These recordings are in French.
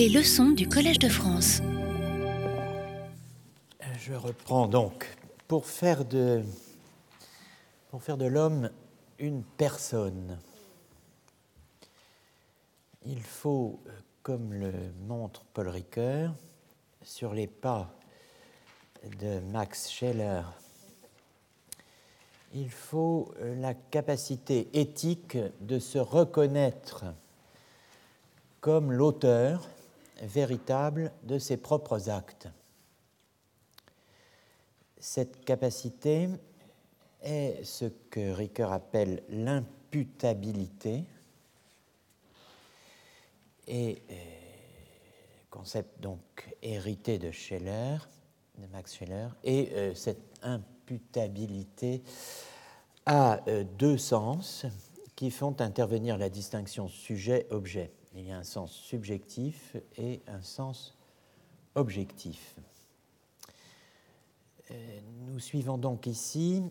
Les leçons du Collège de France. Je reprends donc. Pour faire de, l'homme une personne, il faut, comme le montre Paul Ricoeur, sur les pas de Max Scheller, il faut la capacité éthique de se reconnaître comme l'auteur véritable de ses propres actes. Cette capacité est ce que Ricoeur appelle l'imputabilité et euh, concept donc hérité de Scheller, de Max Scheller, et euh, cette imputabilité a euh, deux sens qui font intervenir la distinction sujet-objet. Il y a un sens subjectif et un sens objectif. Euh, nous suivons donc ici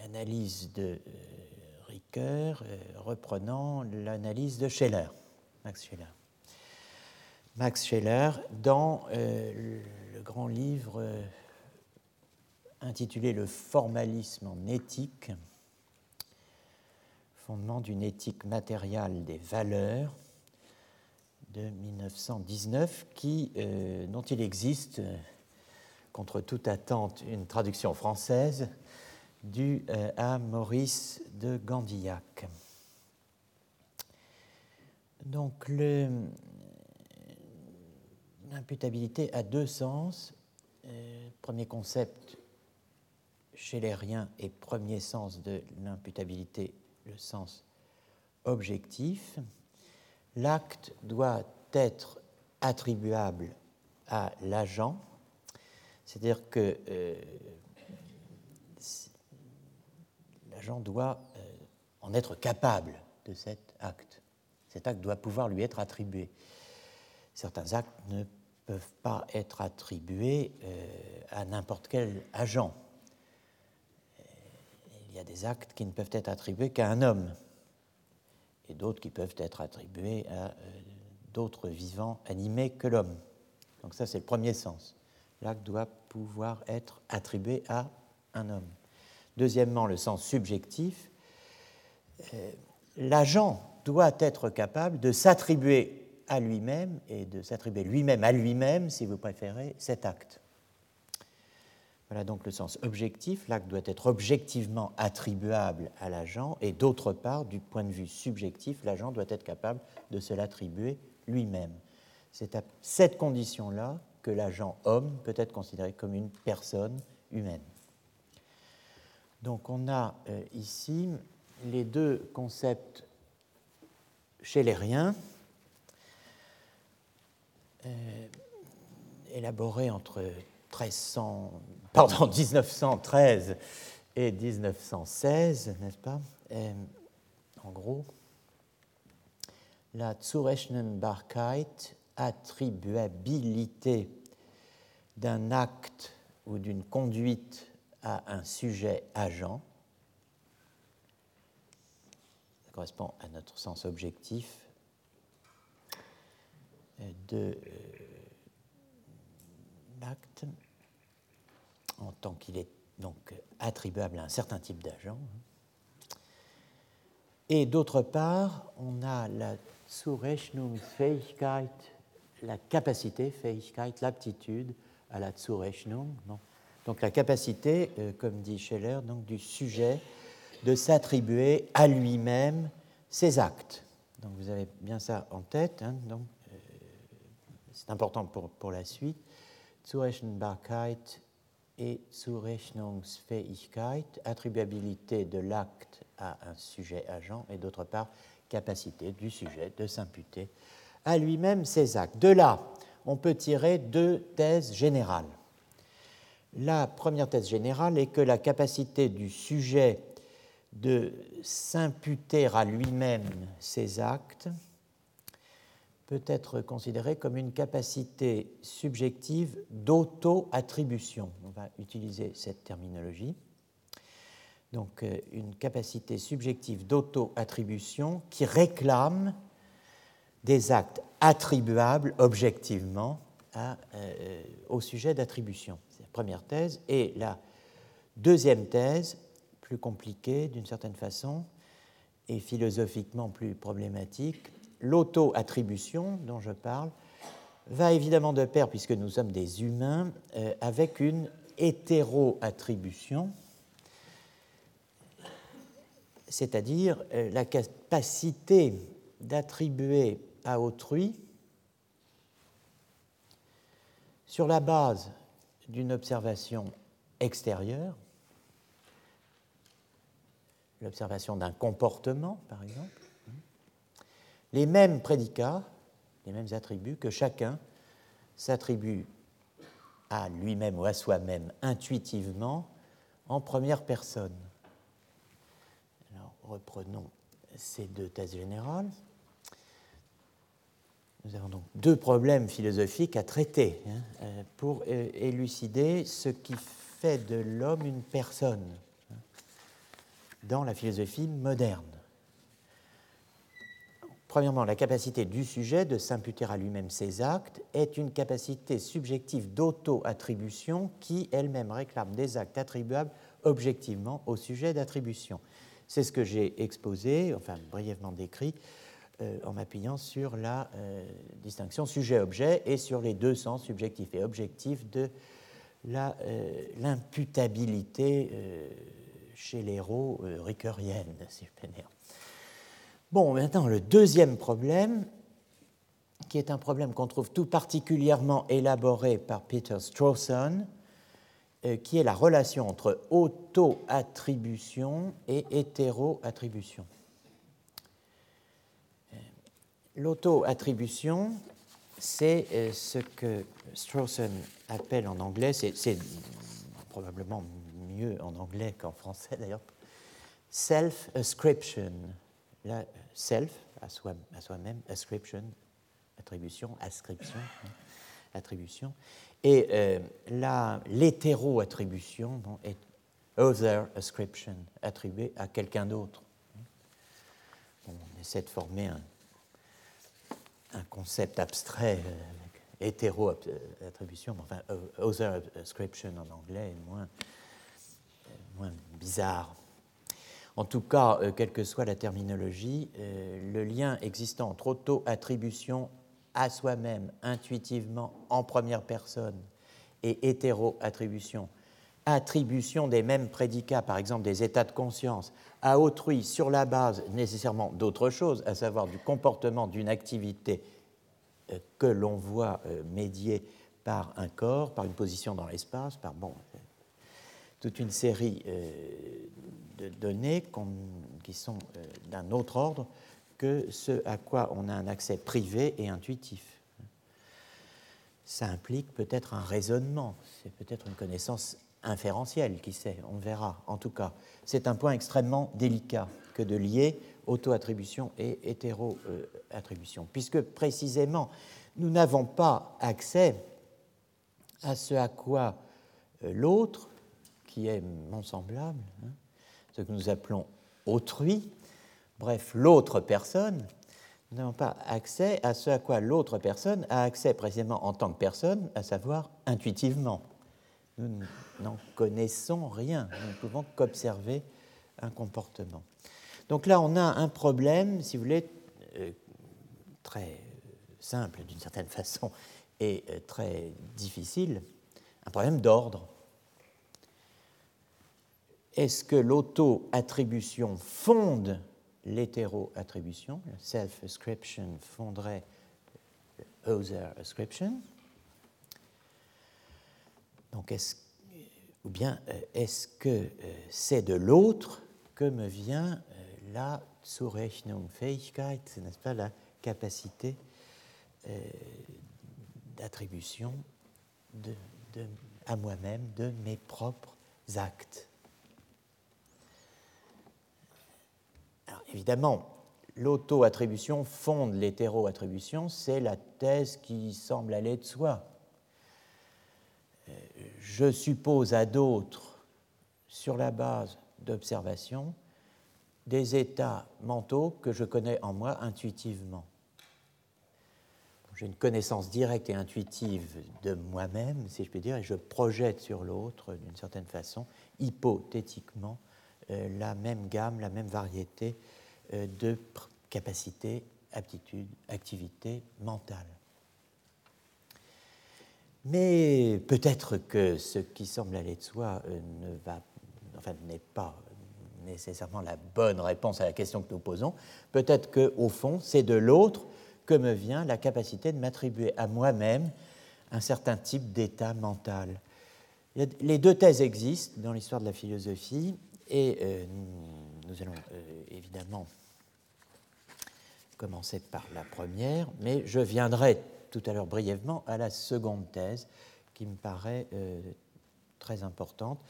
l'analyse de euh, Ricoeur euh, reprenant l'analyse de Scheller, Max Scheller. Max Scheller, dans le grand livre intitulé Le formalisme en éthique, fondement d'une éthique matérielle des valeurs de 1919, qui, euh, dont il existe, euh, contre toute attente, une traduction française due euh, à Maurice de Gandillac. Donc l'imputabilité a deux sens. premier concept chez les riens et premier sens de l'imputabilité le sens objectif, l'acte doit être attribuable à l'agent, c'est-à-dire que euh, l'agent doit euh, en être capable de cet acte. Cet acte doit pouvoir lui être attribué. Certains actes ne peuvent pas être attribués euh, à n'importe quel agent y a des actes qui ne peuvent être attribués qu'à un homme, et d'autres qui peuvent être attribués à euh, d'autres vivants animés que l'homme. Donc ça, c'est le premier sens. L'acte doit pouvoir être attribué à un homme. Deuxièmement, le sens subjectif. Euh, l'agent doit être capable de s'attribuer à lui-même et de s'attribuer lui-même à lui-même, si vous préférez, cet acte. Voilà donc le sens objectif. L'acte doit être objectivement attribuable à l'agent et d'autre part, du point de vue subjectif, l'agent doit être capable de se l'attribuer lui-même. C'est à cette condition-là que l'agent homme peut être considéré comme une personne humaine. Donc on a euh, ici les deux concepts schelleriens euh, élaborés entre 1300, pardon, 1913 et 1916, n'est-ce pas? En gros, la Zurechnenbarkeit, attribuabilité d'un acte ou d'une conduite à un sujet agent, ça correspond à notre sens objectif de euh, l'acte en tant qu'il est donc attribuable à un certain type d'agent. Et d'autre part, on a la Zurechnungsfähigkeit, la capacité, Fähigkeit, l'aptitude à la Zurechnung. Donc la capacité, euh, comme dit Scheller, donc, du sujet de s'attribuer à lui-même ses actes. Donc vous avez bien ça en tête. Hein, euh, c'est important pour, pour la suite. Zurechenbarkeit et Zurechnungsfähigkeit, attribuabilité de l'acte à un sujet agent, et d'autre part, capacité du sujet de s'imputer à lui-même ses actes. De là, on peut tirer deux thèses générales. La première thèse générale est que la capacité du sujet de s'imputer à lui-même ses actes peut être considérée comme une capacité subjective d'auto-attribution. On va utiliser cette terminologie. Donc euh, une capacité subjective d'auto-attribution qui réclame des actes attribuables objectivement euh, au sujet d'attribution. C'est la première thèse. Et la deuxième thèse, plus compliquée d'une certaine façon et philosophiquement plus problématique, l'auto-attribution dont je parle, va évidemment de pair, puisque nous sommes des humains, euh, avec une hétéro-attribution, c'est-à-dire euh, la capacité d'attribuer à autrui sur la base d'une observation extérieure, l'observation d'un comportement, par exemple, les mêmes prédicats, les mêmes attributs que chacun s'attribue à lui-même ou à soi-même intuitivement en première personne. Reprenons ces deux thèses générales. Nous avons donc deux problèmes philosophiques à traiter hein, euh, pour euh, élucider ce qui fait de l'homme une personne hein, dans la philosophie moderne. Premièrement, la capacité du sujet de s'imputer à lui-même ses actes est une capacité subjective d'auto-attribution qui elle-même réclame des actes attribuables objectivement au sujet d'attribution. C'est ce que j'ai exposé, enfin brièvement décrit, euh, en m'appuyant sur la euh, distinction sujet-objet et sur les deux sens subjectifs et objectifs de euh, l'imputabilité chez l'héros ricoeurienne, si. Bon, maintenant, le deuxième problème, qui est un problème qu'on trouve tout particulièrement élaboré par Peter Strawson, qui est la relation entre auto-attribution et hétéro-attribution. L'auto-attribution, c'est euh, ce que Strawson appelle en anglais, c'est probablement mieux en anglais qu'en français d'ailleurs, self-ascription. Self, à soi-même, ascription, attribution, ascription, hein, attribution. Et euh, l'hétéro-attribution est other ascription, attribué à quelqu'un d'autre. on essaie de former un, concept abstrait, euh, hétéro-attribution, enfin, other ascription en anglais est moins bizarre. En tout cas, euh, quelle que soit la terminologie, euh, le lien existant entre auto-attribution à soi-même, intuitivement, en première personne, et hétéro-attribution, attribution des mêmes prédicats, par exemple des états de conscience, à autrui sur la base nécessairement d'autre chose, à savoir du comportement d'une activité euh, que l'on voit médiée par un corps, par une position dans l'espace, par bon, toute une série euh, de données qui sont d'un autre ordre que ce à quoi on a un accès privé et intuitif. Ça implique peut-être un raisonnement, c'est peut-être une connaissance inférentielle, qui sait, on verra. En tout cas, c'est un point extrêmement délicat que de lier auto-attribution et hétéro-attribution, puisque précisément, nous n'avons pas accès à ce à quoi euh, l'autre, qui est mon semblable, hein, ce que nous appelons autrui, bref, l'autre personne, nous n'avons pas accès à ce à quoi l'autre personne a accès précisément en tant que personne, à savoir intuitivement. Nous n'en connaissons rien, nous ne pouvons qu'observer un comportement. Donc là, on a un problème, si vous voulez, euh, très simple d'une certaine façon et euh, très difficile, un problème d'ordre. Est-ce que l'auto-attribution fonde l'hétéro-attribution, le self-ascription fonderait other-ascription ou bien euh, est-ce que euh, c'est de l'autre que me vient euh, la Zurechnungsfähigkeit, n'est-ce pas, la capacité d'attribution à moi-même de mes propres actes? Évidemment, l'auto-attribution fonde l'hétéro-attribution, c'est la thèse qui semble aller de soi je suppose à d'autres, sur la base d'observations, des états mentaux que je connais en moi intuitivement. j'ai une connaissance directe et intuitive de moi-même, si je puis dire, et je projette sur l'autre, d'une certaine façon, hypothétiquement, euh, la même gamme, la même variété euh, de capacités, aptitudes, activités mentales. Mais peut-être que ce qui semble aller de soi euh, ne va, enfin, n'est pas nécessairement la bonne réponse à la question que nous posons. Peut-être qu'au fond, c'est de l'autre que me vient la capacité de m'attribuer à moi-même un certain type d'état mental. Les deux thèses existent dans l'histoire de la philosophie et euh, nous allons euh, évidemment commencer par la première, mais je viendrai tout à l'heure brièvement à la seconde thèse qui me paraît euh, très importante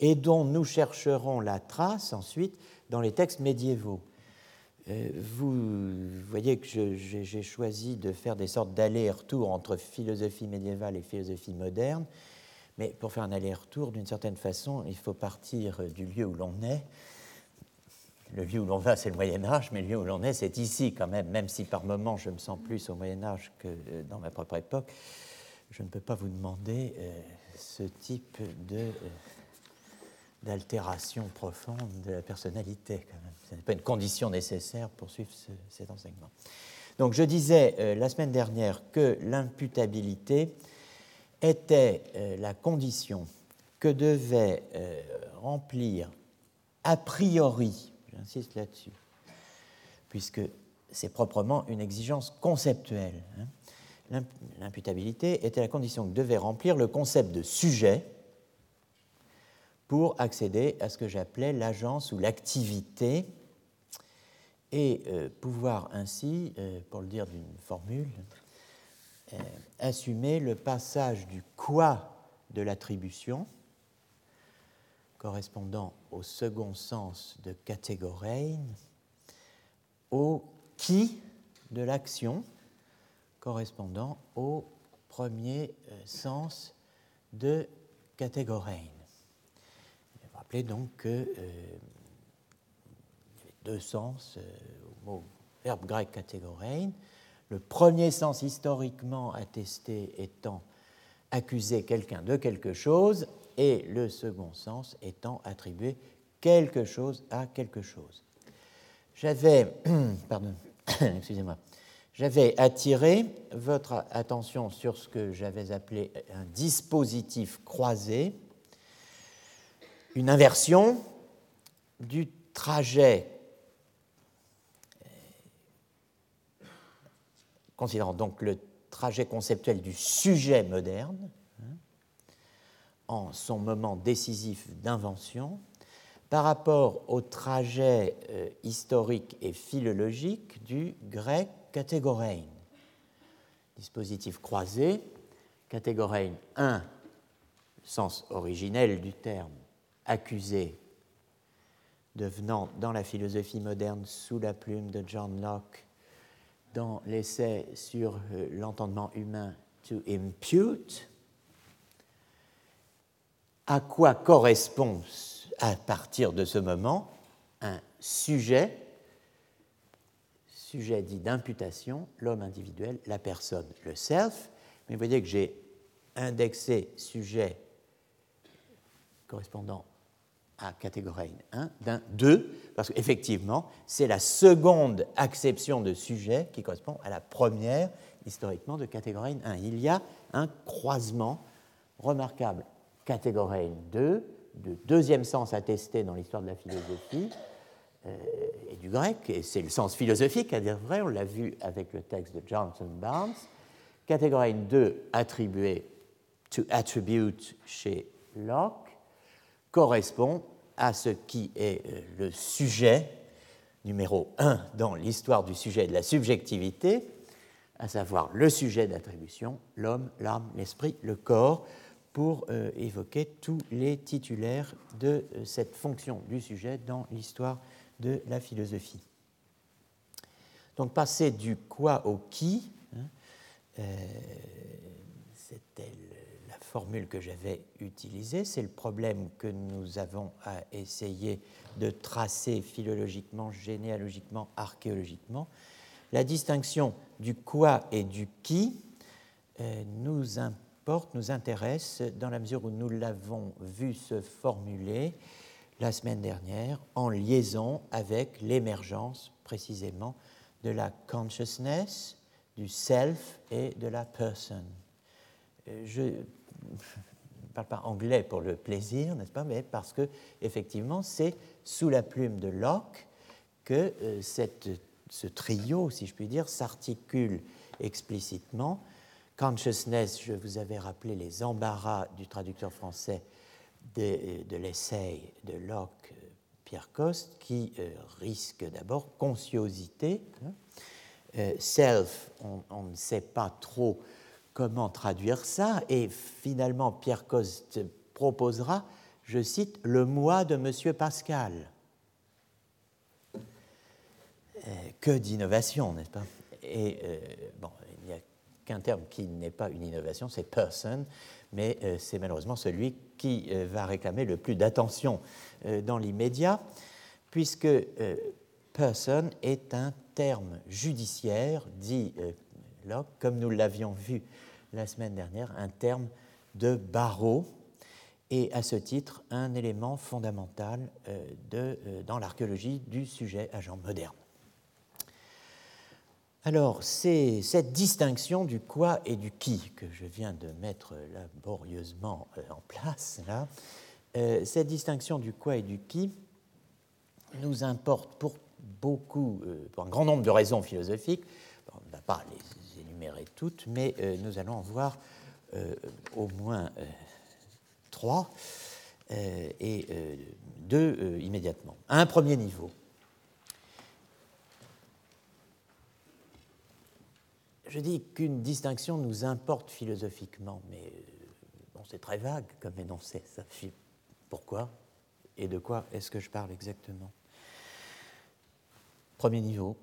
et dont nous chercherons la trace ensuite dans les textes médiévaux. Vous voyez que j'ai choisi de faire des sortes d'aller-retour entre philosophie médiévale et philosophie moderne, mais pour faire un aller-retour, d'une certaine façon, il faut partir du lieu où l'on est. Le lieu où l'on va, c'est le Moyen Âge, mais le lieu où l'on est, c'est ici quand même, même si par moments je me sens plus au Moyen Âge que dans ma propre époque. Je ne peux pas vous demander euh, ce type de... Euh, d'altération profonde de la personnalité. Ce n'est pas une condition nécessaire pour suivre cet enseignement. Donc je disais euh, la semaine dernière que l'imputabilité était euh, la condition que devait euh, remplir a priori, j'insiste là-dessus, puisque c'est proprement une exigence conceptuelle. Hein. L'imputabilité était la condition que devait remplir le concept de sujet, pour accéder à ce que j'appelais l'agence ou l'activité et euh, pouvoir ainsi, pour le dire d'une formule, assumer le passage du quoi de l'attribution, correspondant au second sens de catégorein, au qui de l'action, correspondant au premier sens de catégorein rappelez donc qu'il euh, deux sens euh, au mot verbe grec catégorein. Le premier sens historiquement attesté étant accuser quelqu'un de quelque chose et le second sens étant attribuer quelque chose à quelque chose. J'avais, j'avais attiré votre attention sur ce que j'avais appelé un dispositif croisé une inversion du trajet, considérant donc le trajet conceptuel du sujet moderne, hein, en son moment décisif d'invention, par rapport au trajet euh, historique et philologique du grec catégorein. Dispositif croisé, catégorein 1, sens originel du terme, accusé, devenant dans la philosophie moderne sous la plume de John Locke, dans l'essai sur euh, l'entendement humain To Impute, à quoi correspond à partir de ce moment un sujet, sujet dit d'imputation, l'homme individuel, la personne, le self. Mais vous voyez que j'ai indexé sujet correspondant à catégorie 1 d'un 2, parce qu'effectivement, c'est la seconde acception de sujet qui correspond à la première, historiquement, de catégorie 1. Il y a un croisement remarquable. Catégorie 2, de deuxième sens attesté dans l'histoire de la philosophie euh, et du grec, et c'est le sens philosophique à dire vrai, on l'a vu avec le texte de Johnson Barnes. Catégorie 2 attribué to attribute chez Locke correspond à ce qui est euh, le sujet numéro 1 dans l'histoire du sujet de la subjectivité, à savoir le sujet d'attribution, l'homme, l'âme, l'esprit, le corps, pour euh, évoquer tous les titulaires de euh, cette fonction du sujet dans l'histoire de la philosophie. Donc passer du quoi au qui, hein, c'était formule que j'avais utilisée. C'est le problème que nous avons à essayer de tracer philologiquement, généalogiquement, archéologiquement. la distinction du quoi et du qui euh, nous importe, nous intéresse, dans la mesure où nous l'avons vu se formuler la semaine dernière en liaison avec l'émergence précisément de la consciousness, du self et de la person. Euh, je ne parle pas anglais pour le plaisir, n'est-ce pas, mais parce que effectivement c'est sous la plume de Locke que euh, ce trio, si je puis dire, s'articule explicitement. Consciousness, je vous avais rappelé les embarras du traducteur français de, de l'essai de Locke, Pierre Coste, qui euh, risque d'abord consciosité. Euh, self, on, ne sait pas trop comment traduire ça, et finalement Pierre Coste proposera, je cite, le moi de M. Pascal. Euh, que d'innovation, n'est-ce pas? Et bon, il n'y a qu'un terme qui n'est pas une innovation, c'est person, mais c'est malheureusement celui qui va réclamer le plus d'attention dans l'immédiat, puisque person est un terme judiciaire, dit euh, Locke, comme nous l'avions vu la semaine dernière, un terme de barreau, et à ce titre un élément fondamental euh, euh, dans l'archéologie du sujet agent moderne. Alors, c'est cette distinction du quoi et du qui que je viens de mettre laborieusement en place, là, cette distinction du quoi et du qui nous importe pour beaucoup, euh, pour un grand nombre de raisons philosophiques. on ne va pas les toutes, mais euh, nous allons en voir euh, au moins trois et deux immédiatement. Un premier niveau, je dis qu'une distinction nous importe philosophiquement, mais bon, c'est très vague comme énoncé. Ça. Pourquoi et de quoi est-ce que je parle exactement? Premier niveau.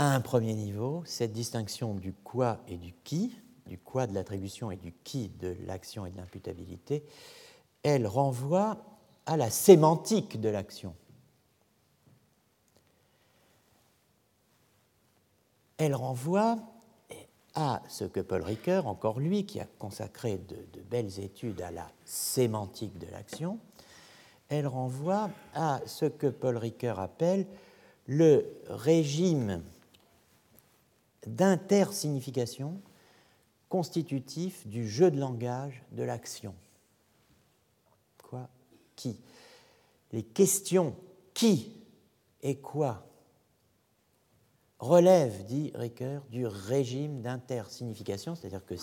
À un premier niveau, cette distinction du quoi et du qui, du quoi de l'attribution et du qui de l'action et de l'imputabilité, elle renvoie à la sémantique de l'action. Elle renvoie à ce que Paul Ricoeur, encore lui, qui a consacré de, belles études à la sémantique de l'action, elle renvoie à ce que Paul Ricoeur appelle le régime d'intersignification constitutif du jeu de langage de l'action. Quoi? Qui? Les questions qui et quoi relèvent, dit Ricoeur, du régime d'intersignification, c'est-à-dire que,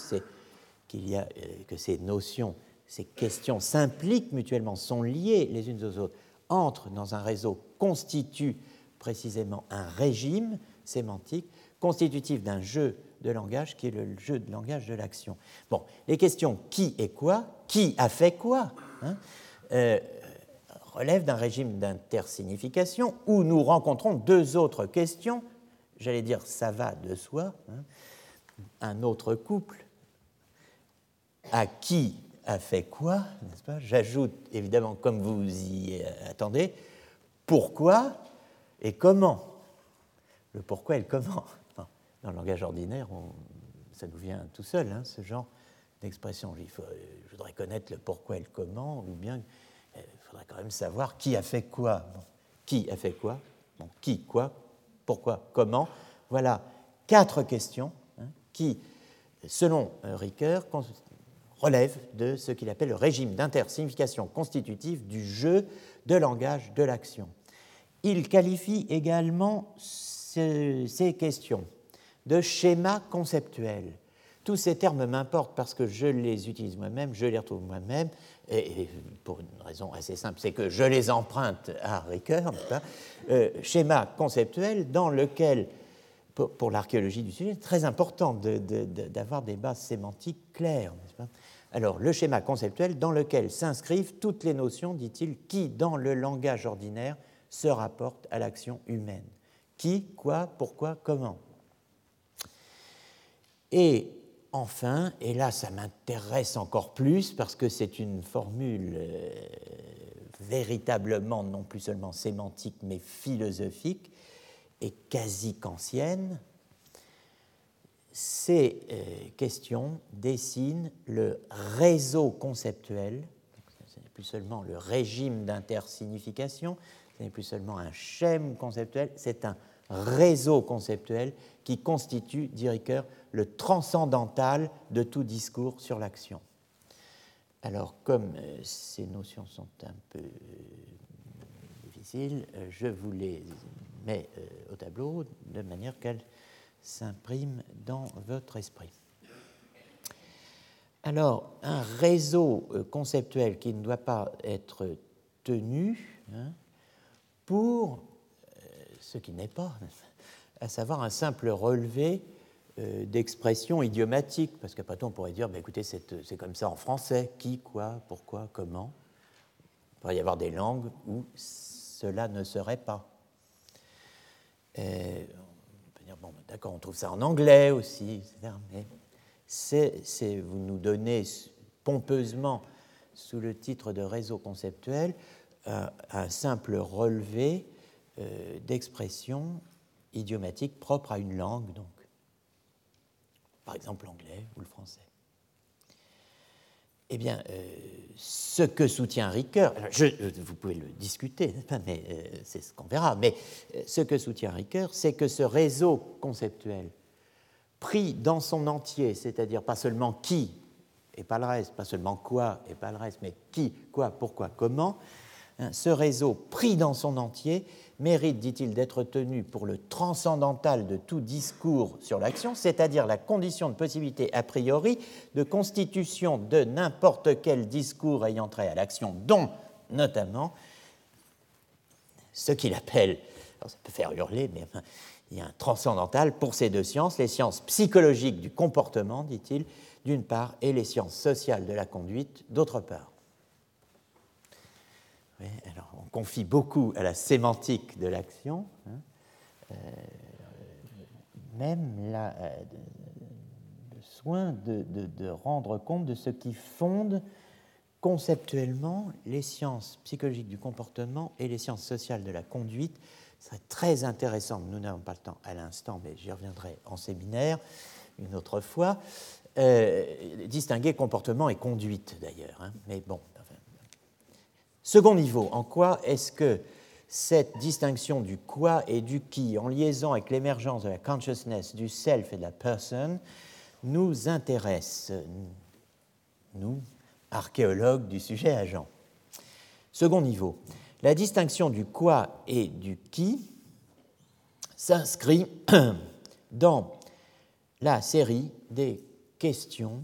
euh, que ces notions, ces questions s'impliquent mutuellement, sont liées les unes aux autres, entrent dans un réseau, constituent précisément un régime sémantique constitutif d'un jeu de langage qui est le jeu de langage de l'action. Bon, les questions qui et quoi, qui a fait quoi, hein, euh, relèvent d'un régime d'intersignification où nous rencontrons deux autres questions, j'allais dire ça va de soi, hein, un autre couple, à qui a fait quoi, n'est-ce pas? J'ajoute évidemment, comme vous y attendez, pourquoi et comment. Le pourquoi et le comment. Dans le langage ordinaire, ça nous vient tout seul, hein, ce genre d'expression. je voudrais connaître le pourquoi et le comment, ou bien il faudrait quand même savoir qui a fait quoi. qui a fait quoi? Qui, quoi, pourquoi, comment? Voilà quatre questions hein, qui, selon euh, Ricoeur, relèvent de ce qu'il appelle le régime d'intersignification constitutive du jeu de langage de l'action. Il qualifie également ces questions de schéma conceptuel. Tous ces termes m'importent parce que je les utilise moi-même, je les retrouve moi-même, et, pour une raison assez simple, c'est que je les emprunte à Ricoeur, euh, schéma conceptuel dans lequel, pour, l'archéologie du sujet, c'est très important d'avoir des bases sémantiques claires, alors, le schéma conceptuel dans lequel s'inscrivent toutes les notions, dit-il, qui, dans le langage ordinaire, se rapporte à l'action humaine. Qui, quoi, pourquoi, comment. Et enfin, et là ça m'intéresse encore plus parce que c'est une formule euh, véritablement non plus seulement sémantique mais philosophique et quasi kantienne, ces euh, questions dessinent le réseau conceptuel, ce n'est plus seulement le régime d'intersignification, ce n'est plus seulement un schème conceptuel, c'est un réseau conceptuel qui constitue, dit Ricoeur, le transcendantal de tout discours sur l'action. Alors, comme euh, ces notions sont un peu euh, difficiles, euh, je vous les mets au tableau de manière qu'elles s'impriment dans votre esprit. Alors, un réseau conceptuel qui ne doit pas être tenu hein, pour ce qui n'est pas, à savoir un simple relevé euh, d'expressions idiomatiques, parce qu'après tout, on pourrait dire, bah, écoutez, c'est comme ça en français, qui, quoi, pourquoi, comment? Il pourrait y avoir des langues où cela ne serait pas. on peut dire, bon, d'accord, on trouve ça en anglais aussi. Mais c'est, vous nous donnez pompeusement, sous le titre de réseau conceptuel, un simple relevé euh, d'expressions idiomatiques propres à une langue, donc par exemple l'anglais ou le français. Eh bien, euh, ce que soutient Ricoeur, euh, vous pouvez le discuter, mais c'est ce qu'on verra, mais ce que soutient Ricoeur, c'est que ce réseau conceptuel, pris dans son entier, c'est-à-dire pas seulement qui et pas le reste, pas seulement quoi et pas le reste, mais qui, quoi, pourquoi, comment, hein, ce réseau pris dans son entier mérite, dit-il, d'être tenu pour le transcendantal de tout discours sur l'action, c'est-à-dire la condition de possibilité a priori de constitution de n'importe quel discours ayant trait à l'action, dont notamment ce qu'il appelle, ça peut faire hurler, mais il y a un transcendantal pour ces deux sciences, les sciences psychologiques du comportement, dit-il, d'une part, et les sciences sociales de la conduite, d'autre part. Alors confie beaucoup à la sémantique de l'action, hein, euh, même la, euh, le soin de, de, rendre compte de ce qui fonde conceptuellement les sciences psychologiques du comportement et les sciences sociales de la conduite. Ce serait très intéressant, nous n'avons pas le temps à l'instant, mais j'y reviendrai en séminaire une autre fois, euh, distinguer comportement et conduite d'ailleurs. Hein, mais bon, Second niveau, en quoi est-ce que cette distinction du quoi et du qui, en liaison avec l'émergence de la consciousness, du self et de la person, nous intéresse, nous, archéologues du sujet agent? Second niveau, la distinction du quoi et du qui s'inscrit dans la série des questions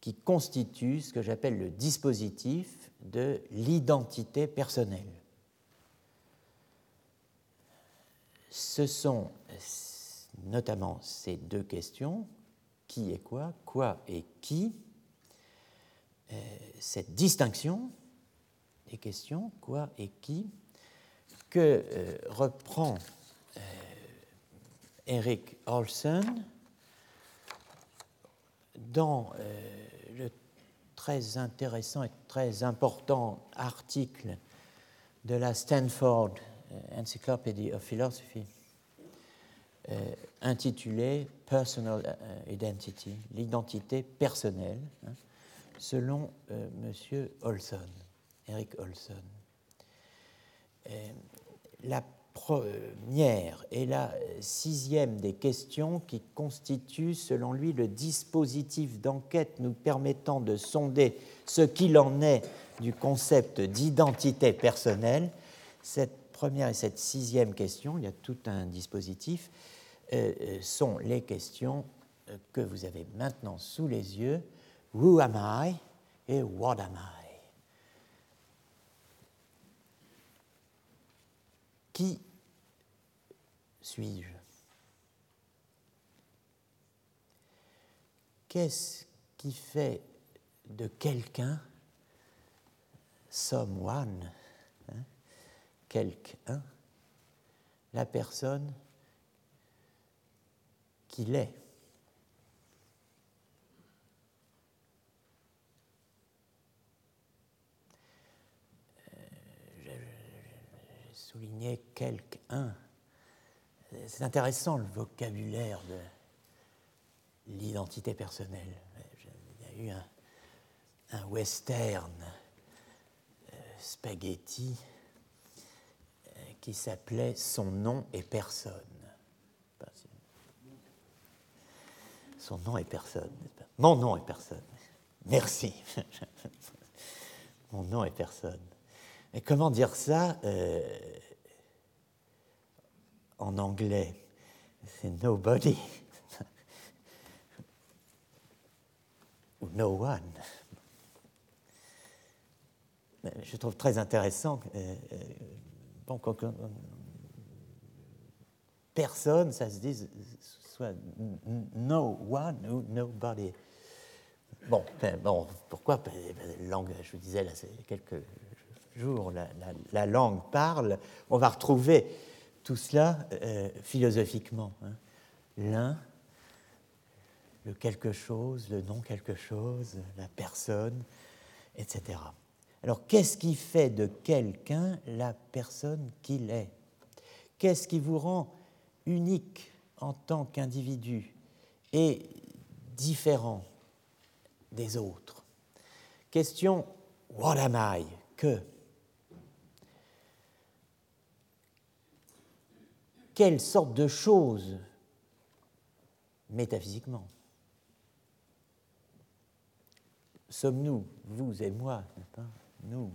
qui constituent ce que j'appelle le dispositif de l'identité personnelle. Ce sont notamment ces deux questions, qui est quoi, quoi et qui, euh, cette distinction des questions, quoi et qui, que euh, reprend euh, Eric Olson dans très intéressant et très important article de la Stanford euh, Encyclopedia of Philosophy euh, intitulé Personal euh, Identity, l'identité personnelle, hein, selon M. Olson, Eric Olson. Première et la sixième des questions qui constituent, selon lui, le dispositif d'enquête nous permettant de sonder ce qu'il en est du concept d'identité personnelle. Cette première et cette sixième question, il y a tout un dispositif, euh, euh, sont les questions euh, que vous avez maintenant sous les yeux. Who am I et what am I? Qui suis-je Qu'est-ce qui fait de quelqu'un someone, hein, quelqu'un, la personne qu'il est souligner quelqu'un. C'est intéressant le vocabulaire de l'identité personnelle. Il y a eu un, western euh, spaghetti euh, qui s'appelait Son nom est personne. Son nom est personne. Mon nom est personne. Merci. Mon nom est personne. Mais comment dire ça euh, en anglais C'est nobody. Ou no one. Je trouve très intéressant. Euh, euh, personne, ça se dit soit no one ou nobody. Bon, bon pourquoi ben, Je vous disais, là, c'est quelques jours, la, langue parle. On va retrouver tout cela euh, philosophiquement. Hein. L'un, le quelque chose, le non quelque chose, la personne, etc. Alors, qu'est-ce qui fait de quelqu'un la personne qu'il est? Qu'est-ce qui vous rend unique en tant qu'individu et différent des autres? Question What am I? Que? Quelle sorte de choses métaphysiquement sommes-nous, vous et moi, nous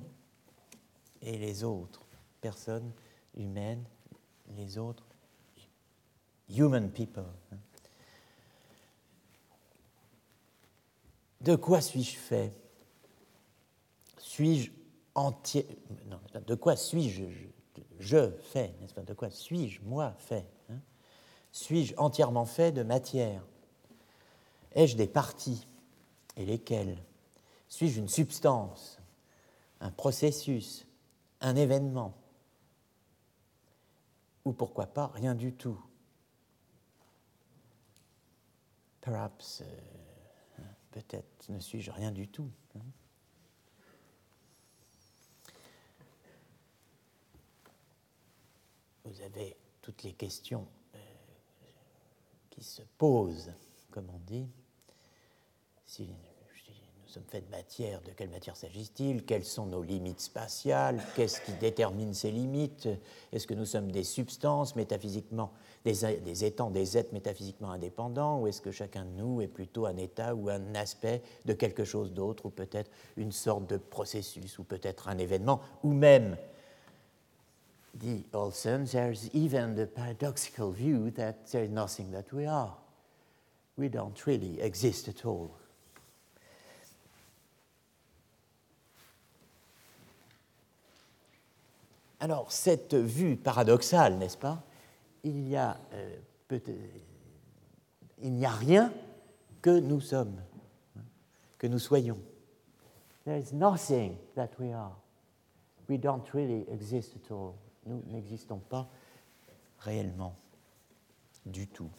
et les autres, personnes humaines, les autres, human people. Hein? De quoi suis-je fait? Suis-je entier? Non, De quoi suis-je je, fait n'est-ce pas De quoi suis-je moi fait hein? Suis-je entièrement fait de matière? Ai-je des parties? Et lesquelles? Suis-je une substance? Un processus? Un événement? Ou pourquoi pas rien du tout? Perhaps. Euh, Peut-être ne suis-je rien du tout. Hein. Vous avez toutes les questions euh, qui se posent, comme on dit. Si sommes faits de matière, de quelle matière s'agit-il? Quelles sont nos limites spatiales? Qu'est-ce qui détermine ces limites? Est-ce que nous sommes des substances métaphysiquement, des, étangs, des êtres métaphysiquement indépendants? Ou est-ce que chacun de nous est plutôt un état ou un aspect de quelque chose d'autre, ou peut-être une sorte de processus, ou peut-être un événement, ou même dit Olson, there's even the paradoxical view that there is nothing that we are. We don't really exist at all. Alors, cette vue paradoxale, n'est-ce pas il, y a, euh, il n'y a rien que nous sommes, que nous soyons. There is nothing that we are. We don't really exist at all. Nous n'existons pas réellement du tout.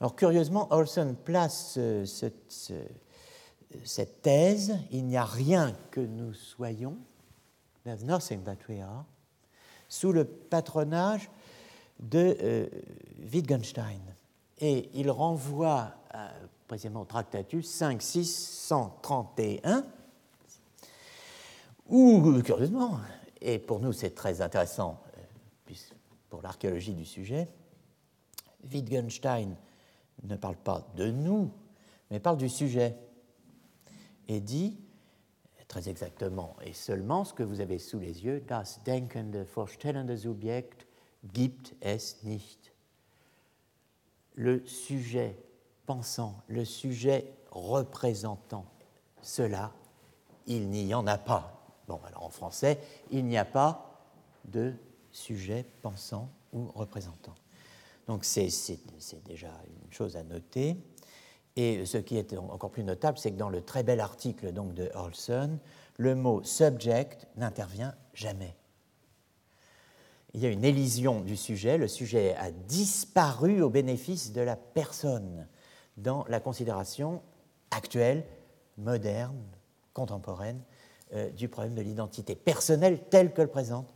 Alors curieusement, Olson place euh, cette, thèse, il n'y a rien que nous soyons, There's nothing that we are, sous le patronage de euh, Wittgenstein. Et il renvoie euh, précisément au Tractatus 5631, où, curieusement, et pour nous c'est très intéressant euh, pour l'archéologie du sujet, Wittgenstein ne parle pas de nous, mais parle du sujet et dit très exactement et seulement ce que vous avez sous les yeux, das denkende, vorstellende Subjekt gibt es nicht. Le sujet pensant, le sujet représentant cela, il n'y en a pas. Bon, alors en français, il n'y a pas de sujet pensant ou représentant. Donc c'est déjà une chose à noter. Et ce qui est encore plus notable, c'est que dans le très bel article donc, de Olson, le mot subject n'intervient jamais. Il y a une élision du sujet, le sujet a disparu au bénéfice de la personne dans la considération actuelle, moderne, contemporaine euh, du problème de l'identité personnelle tel que le présente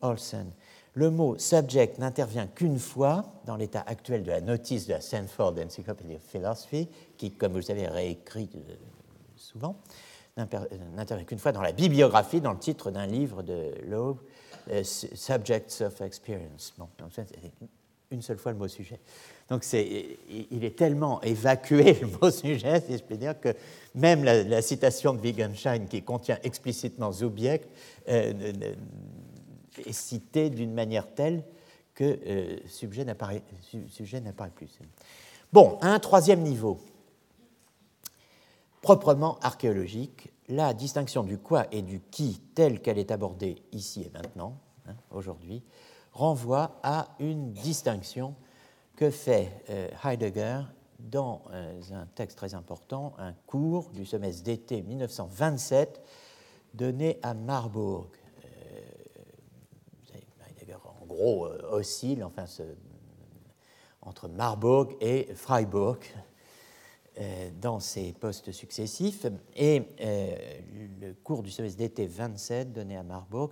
Olson. le mot subject n'intervient qu'une fois dans l'état actuel de la notice de la Stanford Encyclopedia of Philosophy, qui, comme vous le savez, est réécrit euh, souvent, n'intervient qu'une fois dans la bibliographie, dans le titre d'un livre de euh, Subjects of Experience. Une seule fois le mot sujet. Donc il est tellement évacué le mot sujet, si je peux dire, que même la, citation de Wittgenstein qui contient explicitement subject euh, est citée d'une manière telle que euh, sujet n'apparaît plus. Bon, à un troisième niveau, proprement archéologique, la distinction du quoi et du qui, telle qu'elle est abordée ici et maintenant, hein, aujourd'hui, renvoie à une distinction que fait euh, Heidegger dans euh, un texte très important, un cours du semestre d'été 1927 donné à Marburg. Euh, Heidegger, en gros, oscille enfin, entre Marburg et Freiburg dans ses postes successifs. Et le cours du semestre d'été 27 donné à Marburg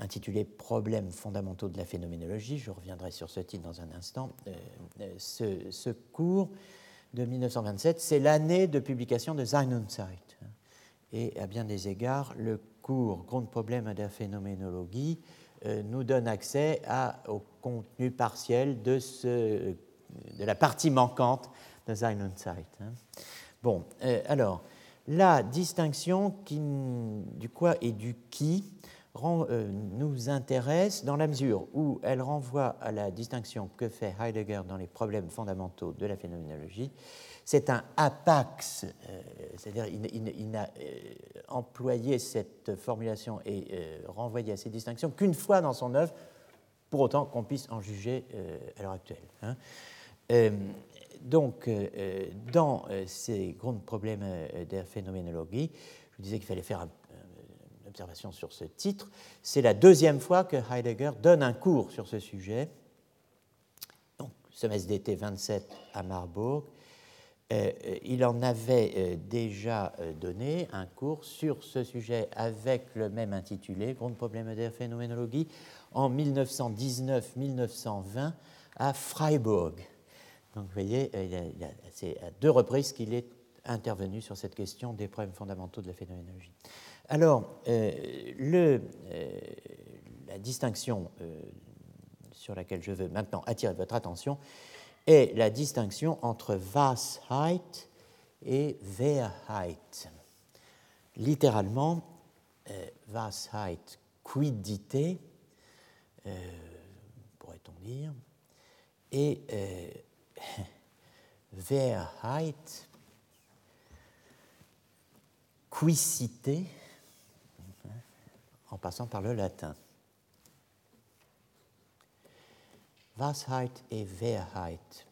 intitulé Problèmes fondamentaux de la phénoménologie. Je reviendrai sur ce titre dans un instant. Euh, euh, ce, cours de 1927, c'est l'année de publication de Sein und Zeit. Et à bien des égards, le cours Grundprobleme der Phénoménologie euh, nous donne accès au contenu partiel de, la partie manquante de Sein und Zeit. Bon, alors, la distinction du quoi et du qui nous intéresse dans la mesure où elle renvoie à la distinction que fait Heidegger dans les problèmes fondamentaux de la phénoménologie. C'est un apax, euh, c'est-à-dire il, n'a euh, employé cette formulation et renvoyé à ces distinctions qu'une fois dans son œuvre, pour autant qu'on puisse en juger à l'heure actuelle. Hein. donc, dans ces grands problèmes de la phénoménologie, je vous disais qu'il fallait faire un observation sur ce titre. C'est la deuxième fois que Heidegger donne un cours sur ce sujet. Donc, semestre d'été 27 à Marburg. Euh, il en avait euh, déjà euh, donné un cours sur ce sujet avec le même intitulé, Grundprobleme der Phänomenologie, en 1919-1920 à Freiburg. Donc vous voyez, c'est à deux reprises qu'il est intervenu sur cette question des problèmes fondamentaux de la phénoménologie. Alors, euh, euh, la distinction euh, sur laquelle je veux maintenant attirer votre attention est la distinction entre Washeit et Wehrheit. Littéralement, Washeit, quiddité, pourrait-on dire, et Wehrheit, quicité, en passant par le latin. Washeit et Wehrheit.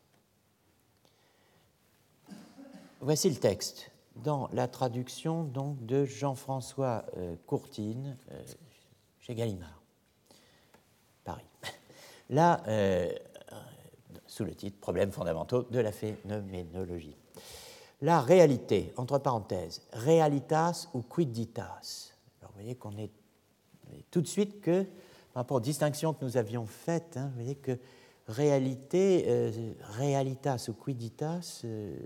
Voici le texte dans la traduction donc de Jean-François euh, Courtine euh, chez Gallimard, Paris. Là, euh, sous le titre Problèmes fondamentaux de la phénoménologie. La réalité, entre parenthèses, realitas ou quidditas. Alors vous voyez qu'on est tout de suite que, par rapport aux distinctions que nous avions faites, hein, vous voyez que réalité, euh, realitas ou quiditas, euh,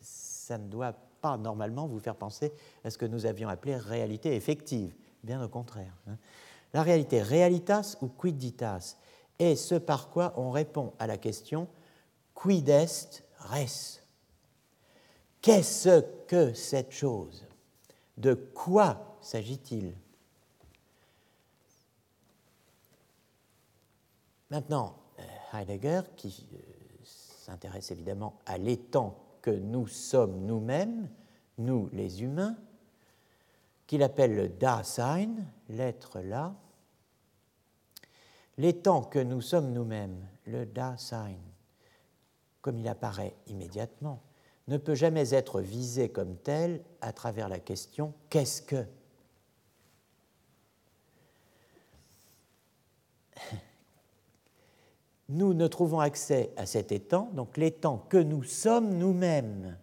ça ne doit pas normalement vous faire penser à ce que nous avions appelé réalité effective, bien au contraire. Hein. La réalité, realitas ou quiditas, est ce par quoi on répond à la question quid est res Qu'est-ce que cette chose? De quoi s'agit-il? Maintenant, euh, Heidegger, qui euh, s'intéresse évidemment à l'étang que nous sommes nous-mêmes, nous les humains, qu'il appelle le Dasein, l'être là, l'étang que nous sommes nous-mêmes, le Dasein, comme il apparaît immédiatement, ne peut jamais être visé comme tel à travers la question qu'est-ce que nous ne trouvons accès à cet étang, donc l'étang que nous sommes nous-mêmes,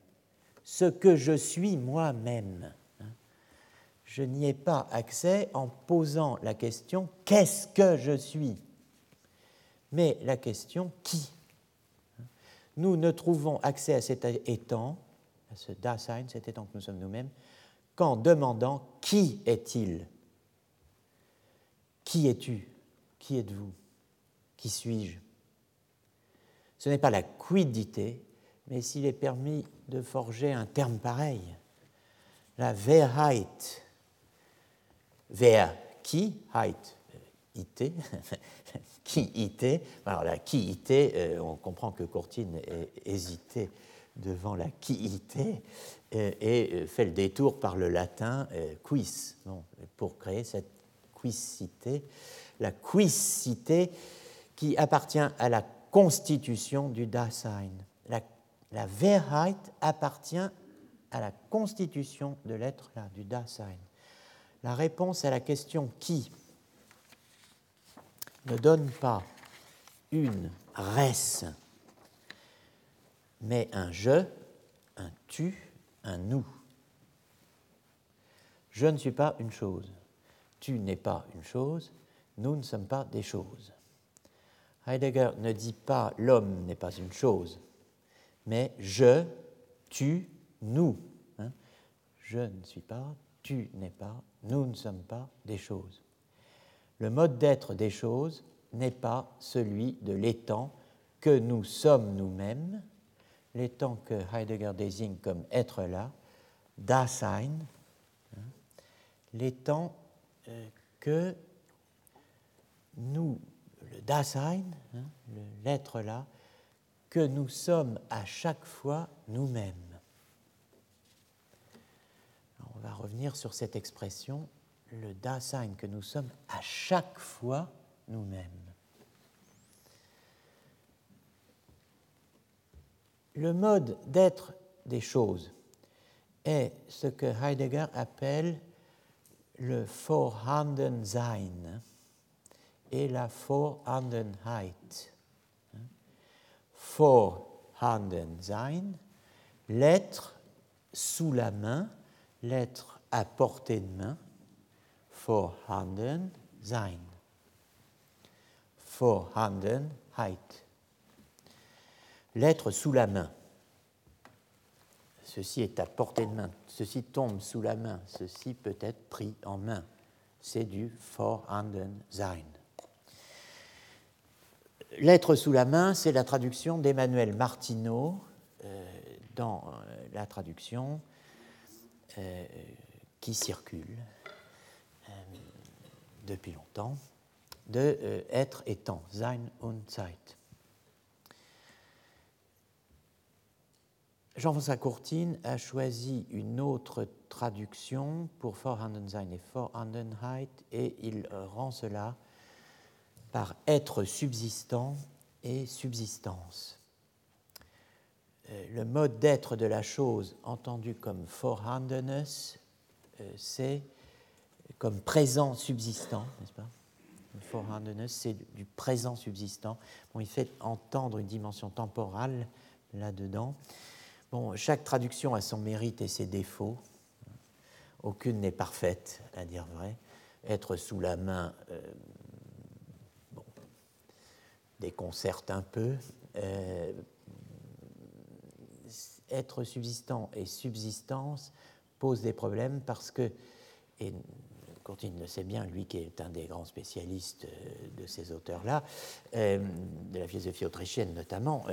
ce que je suis moi-même. je n'y ai pas accès en posant la question qu'est-ce que je suis? Mais la question qui? Nous ne trouvons accès à cet étang, à ce Dasein, cet étang que nous sommes nous-mêmes, qu'en demandant qui est-il? Qui es-tu? Qui êtes-vous? Qui suis-je? Ce n'est pas la quidité, mais s'il est permis de forger un terme pareil, la Wehrheit, Wer, qui, Heit, ité, qui ité. Alors la qui ité, euh, on comprend que Courtine hésitait devant la qui ité euh, et euh, fait le détour par le latin quis, pour créer cette quicité, la quicité qui appartient à la constitution du Dasein. La, la Wehrheit appartient à la constitution de l'être là, du Dasein. La réponse à la question qui ne donne pas une res, mais un je, un tu, un nous. Je ne suis pas une chose, tu n'es pas une chose, nous ne sommes pas des choses. Heidegger ne dit pas l'homme n'est pas une chose, mais je, tu, nous. Hein. Je ne suis pas, tu n'es pas, nous ne sommes pas des choses le mode d'être des choses n'est pas celui de l'étang que nous sommes nous-mêmes, l'étang que Heidegger désigne comme être là, Dasein, hein, l'étang euh, que nous, le Dasein, hein, l'être là, que nous sommes à chaque fois nous-mêmes. On va revenir sur cette expression le Dasein que nous sommes à chaque fois nous-mêmes. Le mode d'être des choses est ce que Heidegger appelle le Vorhandensein et la Vorhandenheit. Vorhandensein, l'être sous la main, l'être à portée de main, vorhanden sein. L'être sous la main. Ceci est à portée de main. Ceci tombe sous la main. Ceci peut être pris en main. C'est du Vorhandensein. L'être sous la main, c'est la traduction d'Emmanuel Martineau euh, dans euh, la traduction euh, qui circule depuis longtemps, de être étant, sein und Zeit. Jean-François Courtine a choisi une autre traduction pour Vorhandensein et Vorhandenheit et il rend cela par être subsistant et subsistance. Euh, le mode d'être de la chose entendu comme Vorhandenes, euh, c'est comme présent subsistant, n'est-ce pas? C'est du présent subsistant. Bon, il fait entendre une dimension temporale là-dedans. Bon, chaque traduction a son mérite et ses défauts. Aucune n'est parfaite, à dire vrai. Être sous la main euh, déconcerte un peu. Euh, être subsistant et subsistance posent des problèmes parce que, et Courtine le sait bien, lui qui est un des grands spécialistes euh, de ces auteurs-là, euh, de la philosophie autrichienne notamment,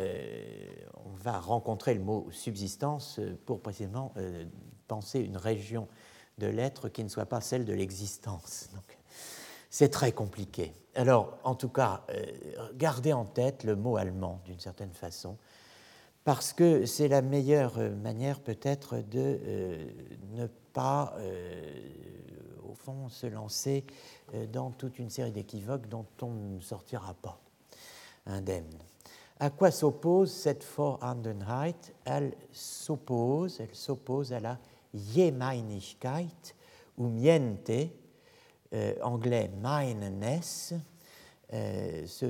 on va rencontrer le mot subsistance pour précisément penser une région de l'être qui ne soit pas celle de l'existence. C'est très compliqué. Alors, en tout cas, gardez en tête le mot allemand d'une certaine façon, parce que c'est la meilleure manière peut-être de ne pas au fond, se lancer euh, dans toute une série d'équivoques dont on ne sortira pas indemne. À quoi s'oppose cette Vorhandenheit Elle s'oppose, elle s'oppose à la Jemeinigkeit ou miente, euh, anglais meineness, euh, ce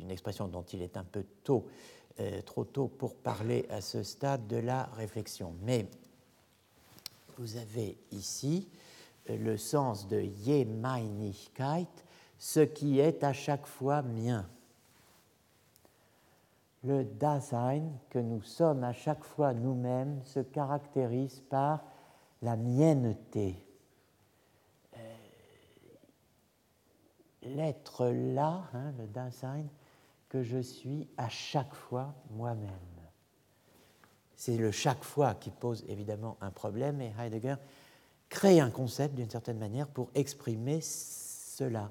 une expression dont il est un peu tôt, trop tôt pour parler à ce stade de la réflexion. Mais vous avez ici le sens de je Meinigkeit, ce qui est à chaque fois mien. Le Dasein que nous sommes à chaque fois nous-mêmes se caractérise par la mienneté. L'être là, hein, le Dasein, que je suis à chaque fois moi-même. C'est le chaque fois qui pose évidemment un problème et Heidegger crée un concept d'une certaine manière pour exprimer cela,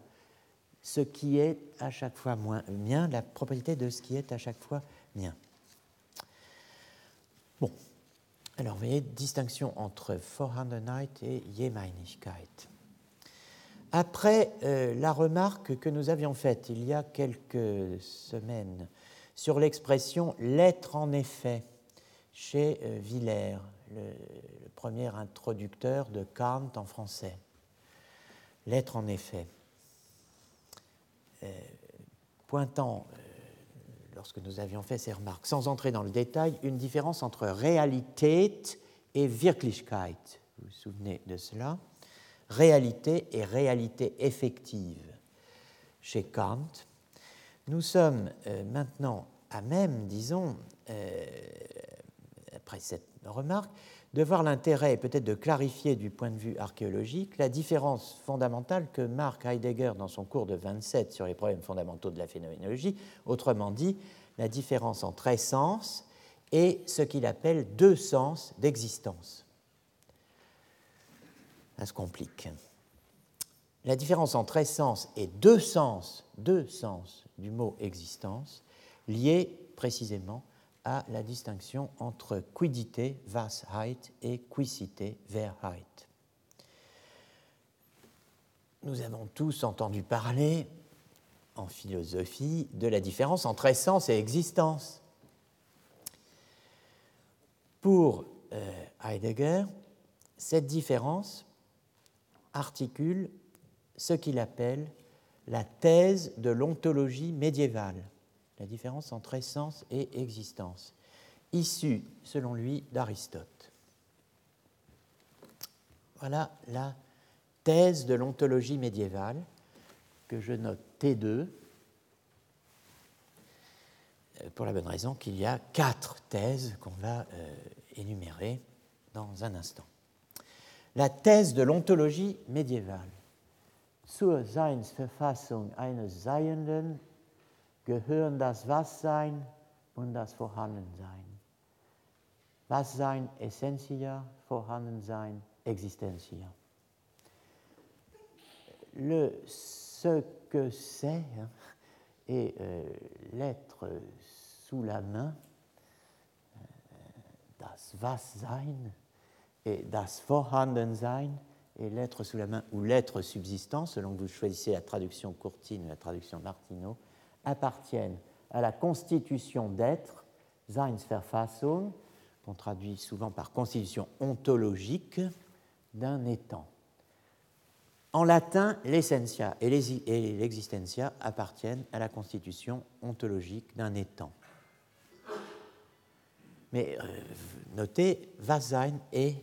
ce qui est à chaque fois moins mien, la propriété de ce qui est à chaque fois mien. Bon, alors vous voyez, distinction entre Vorhandenheit et Jemeinigkeit. Après euh, la remarque que nous avions faite il y a quelques semaines sur l'expression l'être en effet chez euh, Villers, le, premier introducteur de Kant en français. L'être en effet. Euh, pointant, lorsque nous avions fait ces remarques, sans entrer dans le détail, une différence entre réalité et Wirklichkeit. Vous vous souvenez de cela? Réalité et réalité effective chez Kant. Nous sommes euh, maintenant à même, disons, euh, après cette remarque, de voir l'intérêt peut-être de clarifier du point de vue archéologique la différence fondamentale que marque Heidegger dans son cours de 27 sur les problèmes fondamentaux de la phénoménologie, autrement dit, la différence entre essence et ce qu'il appelle deux sens d'existence ça se complique. La différence entre essence et deux sens, deux sens du mot existence, liée précisément à la distinction entre quidité, Washeit, et quicité, Verheit. Nous avons tous entendu parler en philosophie de la différence entre essence et existence. Pour euh, Heidegger, cette différence articule ce qu'il appelle la thèse de l'ontologie médiévale, la différence entre essence et existence, issue, selon lui, d'Aristote. Voilà la thèse de l'ontologie médiévale que je note T2 euh, pour la bonne raison qu'il y a quatre thèses qu'on va euh, énumérer dans un instant la thèse de l'ontologie médiévale. Zur Seinsverfassung eines Seienden gehören das Was-Sein und das Vorhandensein. Was-Sein Essentia, Vorhandensein Existentia. Le ce que c'est hein, et euh, l'être sous la main, euh, das Was-Sein, et das Vorhandensein et l'être sous la main ou l'être subsistant, selon que vous choisissez la traduction Courtine ou la traduction Martineau, appartiennent à la constitution d'être, Seinsverfassung, qu'on traduit souvent par constitution ontologique d'un étant. En latin, l'essentia et l'existentia appartiennent à la constitution ontologique d'un étant. Mais euh, notez, was sein et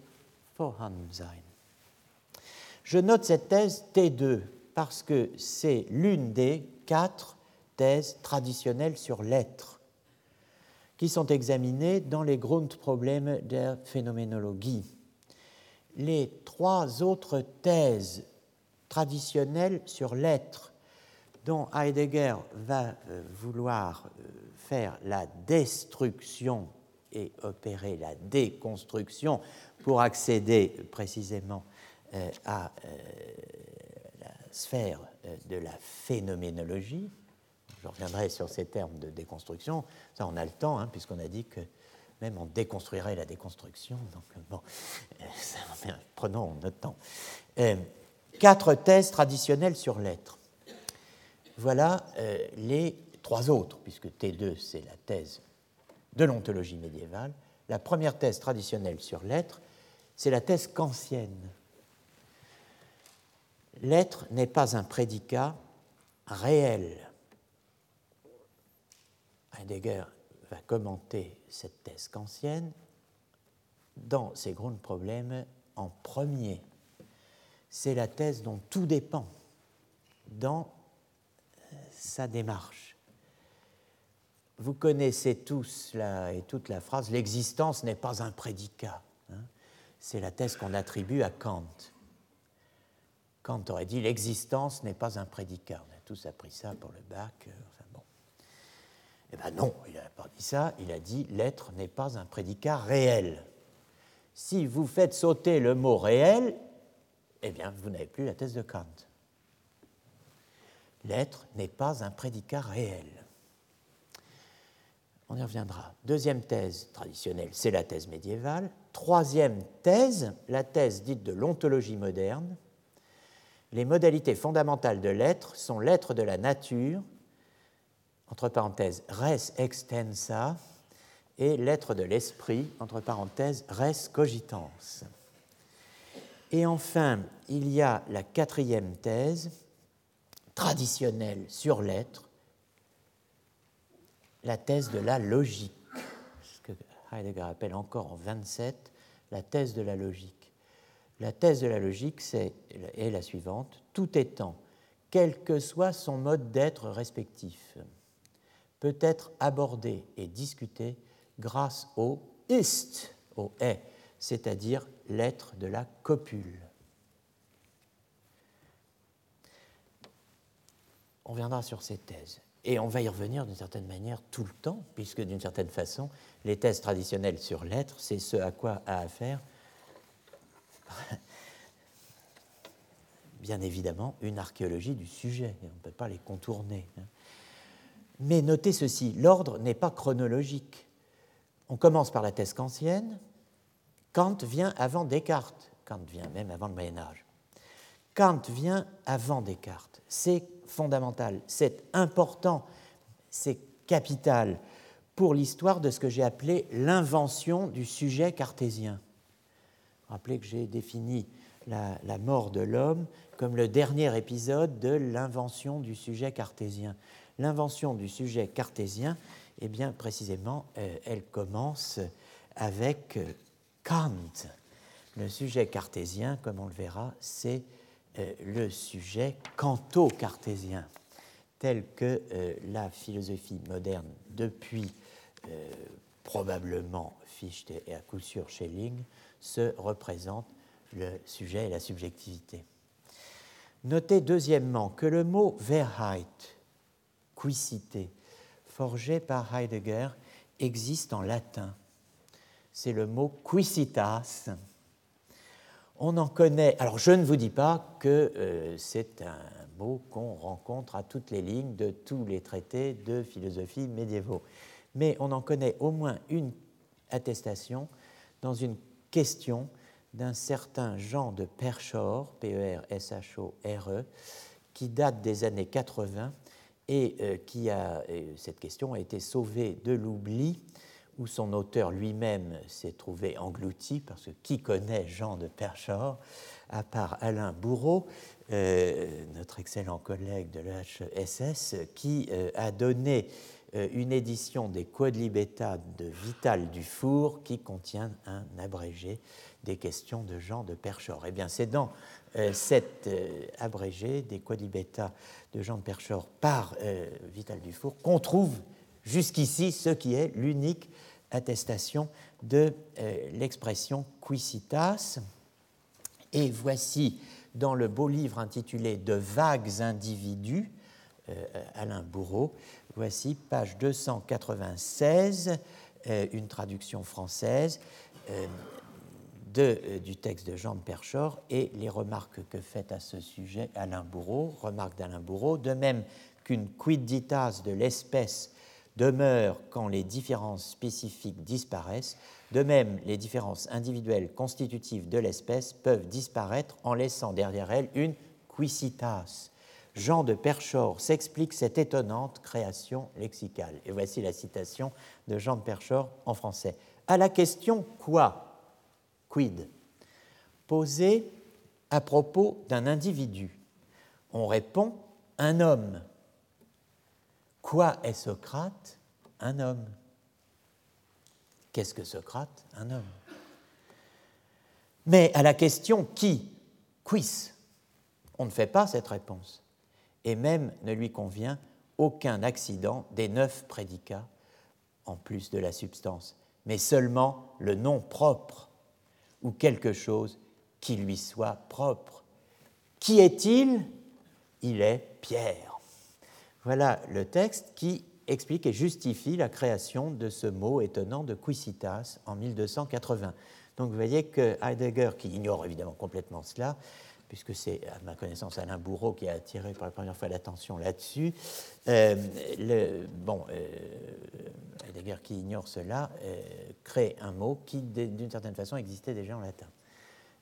je note cette thèse T2 parce que c'est l'une des quatre thèses traditionnelles sur l'être qui sont examinées dans les Grundprobleme der Phänoménologie. Les trois autres thèses traditionnelles sur l'être dont Heidegger va euh, vouloir euh, faire la destruction et opérer la déconstruction pour accéder précisément euh, à euh, la sphère euh, de la phénoménologie. Je reviendrai sur ces termes de déconstruction. Ça, on a le temps, hein, puisqu'on a dit que même on déconstruirait la déconstruction. Donc, bon, prenons notre temps. quatre thèses traditionnelles sur l'être. Voilà les trois autres, puisque T2, c'est la thèse de l'ontologie médiévale. La première thèse traditionnelle sur l'être, c'est la thèse kantienne. L'être n'est pas un prédicat réel. Heidegger va commenter cette thèse kantienne dans ses grands problèmes en premier. c'est la thèse dont tout dépend dans sa démarche. Vous connaissez tous et toute la phrase l'existence n'est pas un prédicat. C'est la thèse qu'on attribue à Kant. Kant aurait dit l'existence n'est pas un prédicat. On a tous appris ça pour le bac. Euh. Eh bien non, il n'a pas dit ça. Il a dit l'être n'est pas un prédicat réel. Si vous faites sauter le mot réel, eh bien vous n'avez plus la thèse de Kant. L'être n'est pas un prédicat réel. On y reviendra. Deuxième thèse traditionnelle, c'est la thèse médiévale. Troisième thèse, la thèse dite de l'ontologie moderne, les modalités fondamentales de l'être sont l'être de la nature, entre parenthèses, res extensa, et l'être de l'esprit, entre parenthèses, res cogitans. Et enfin, il y a la quatrième thèse, traditionnelle sur l'être, la thèse de la logique, Heidegger appelle encore en 27 la thèse de la logique. La thèse de la logique est, est la suivante. Tout étant, quel que soit son mode d'être respectif, peut être abordé et discuté grâce au ist, au est, c'est-à-dire l'être de la copule. On viendra sur ces thèses. Et on va y revenir d'une certaine manière tout le temps, puisque d'une certaine façon, les thèses traditionnelles sur l'être, c'est ce à quoi a affaire bien évidemment une archéologie du sujet, on ne peut pas les contourner. Hein. Mais notez ceci, l'ordre n'est pas chronologique. On commence par la thèse kantienne, Kant vient avant Descartes, Kant vient même avant le Moyen Âge. Kant vient avant Descartes, c'est c'est important, c'est capital pour l'histoire de ce que j'ai appelé l'invention du sujet cartésien. Rappelez que j'ai défini la, mort de l'homme comme le dernier épisode de l'invention du sujet cartésien. L'invention du sujet cartésien, eh bien précisément, euh, elle commence avec Kant. Le sujet cartésien, comme on le verra, c'est le sujet canto-cartésien, tel que la philosophie moderne depuis probablement Fichte et à coup sûr Schelling se représente le sujet et la subjectivité. Notez deuxièmement que le mot Verheit, quicité, forgé par Heidegger, existe en latin. C'est le mot quicitas. On en connaît. Alors, je ne vous dis pas que euh, c'est un mot qu'on rencontre à toutes les lignes de tous les traités de philosophie médiévaux, mais on en connaît au moins une attestation dans une question d'un certain Jean de Perchor, P-E-R-S-H-O-R-E, e, qui date des années 80 et euh, qui a, cette question a été sauvée de l'oubli, où son auteur lui-même s'est trouvé englouti, parce que qui connaît Jean de Perchor, à part Alain Bourreau, euh, notre excellent collègue de l'HSS, qui euh, a donné euh, une édition des Quodlibeta de Vital Dufour qui contient un abrégé des questions de Jean de Perchor. Eh bien, c'est dans cet abrégé des Quodlibeta de Jean de Perchor par Vital Dufour qu'on trouve jusqu'ici ce qui est l'unique attestation de l'expression quicitas. Et voici dans le beau livre intitulé De vagues individus, Alain Bourreau, Voici page 296, euh, une traduction française euh, euh, du texte de Jean de Perchor et les remarques que fait à ce sujet Alain Bourreau, remarques d'Alain Bourreau, de même qu'une quidditas de l'espèce demeure quand les différences spécifiques disparaissent, de même les différences individuelles constitutives de l'espèce peuvent disparaître en laissant derrière elles une quicitas Jean de Perchor s'explique cette étonnante création lexicale. Et voici la citation de Jean de Perchor en français. À la question quoi? Quid? Posée à propos d'un individu, on répond un homme. Quoi est Socrate Un homme? Qu'est-ce que Socrate Un homme? Mais à la question qui Quis? On ne fait pas cette réponse. Et même ne lui convient aucun accident des neuf prédicats en plus de la substance, mais seulement le nom propre ou quelque chose qui lui soit propre. Qui est-il? Il est Pierre. Voilà le texte qui explique et justifie la création de ce mot étonnant de quicitas en 1280. Donc vous voyez que Heidegger, qui ignore évidemment complètement cela, puisque c'est à ma connaissance Alain Bourreau qui a attiré pour la première fois l'attention là-dessus, euh, euh, Heidegger qui ignore cela euh, crée un mot qui d'une certaine façon existait déjà en latin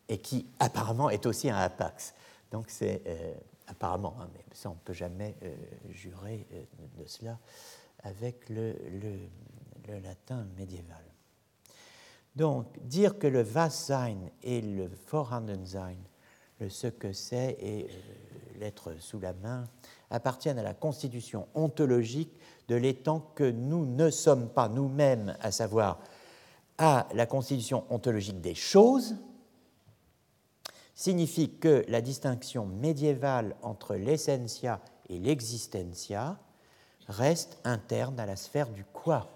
et qui apparemment est aussi un apax. Donc c'est apparemment, hein, mais ça on ne peut jamais jurer de cela avec le, latin médiéval. Donc, dire que le Was-Sein et le Vorhandensein, le ce que c'est et euh, l'être sous la main, appartiennent à la constitution ontologique de l'étant que nous ne sommes pas nous-mêmes, à savoir à la constitution ontologique des choses, signifie que la distinction médiévale entre l'essentia et l'existentia reste interne à la sphère du quoi,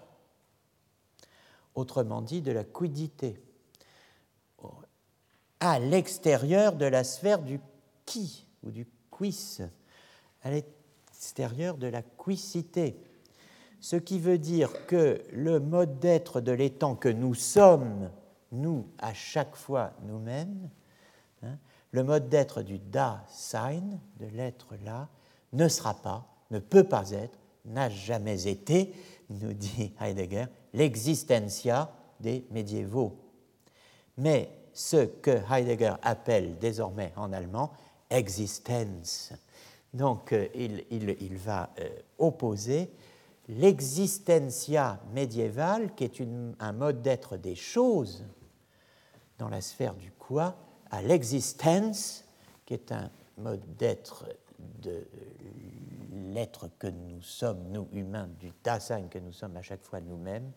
autrement dit de la quidité, à l'extérieur de la sphère du qui ou du quis, à l'extérieur de la quicité. Ce qui veut dire que le mode d'être de l'étang que nous sommes, nous, à chaque fois nous-mêmes, hein, le mode d'être du da-sein, de l'être là, ne sera pas, ne peut pas être n'a jamais été, nous dit Heidegger, l'existentia des médiévaux. Mais ce que Heidegger appelle désormais en allemand Existenz. Donc euh, il, va euh, opposer l'existentia médiévale, qui est un mode d'être des choses dans la sphère du quoi, à l'existence, qui est un mode d'être de l'être que nous sommes, nous humains, du Dasein que nous sommes à chaque fois nous-mêmes,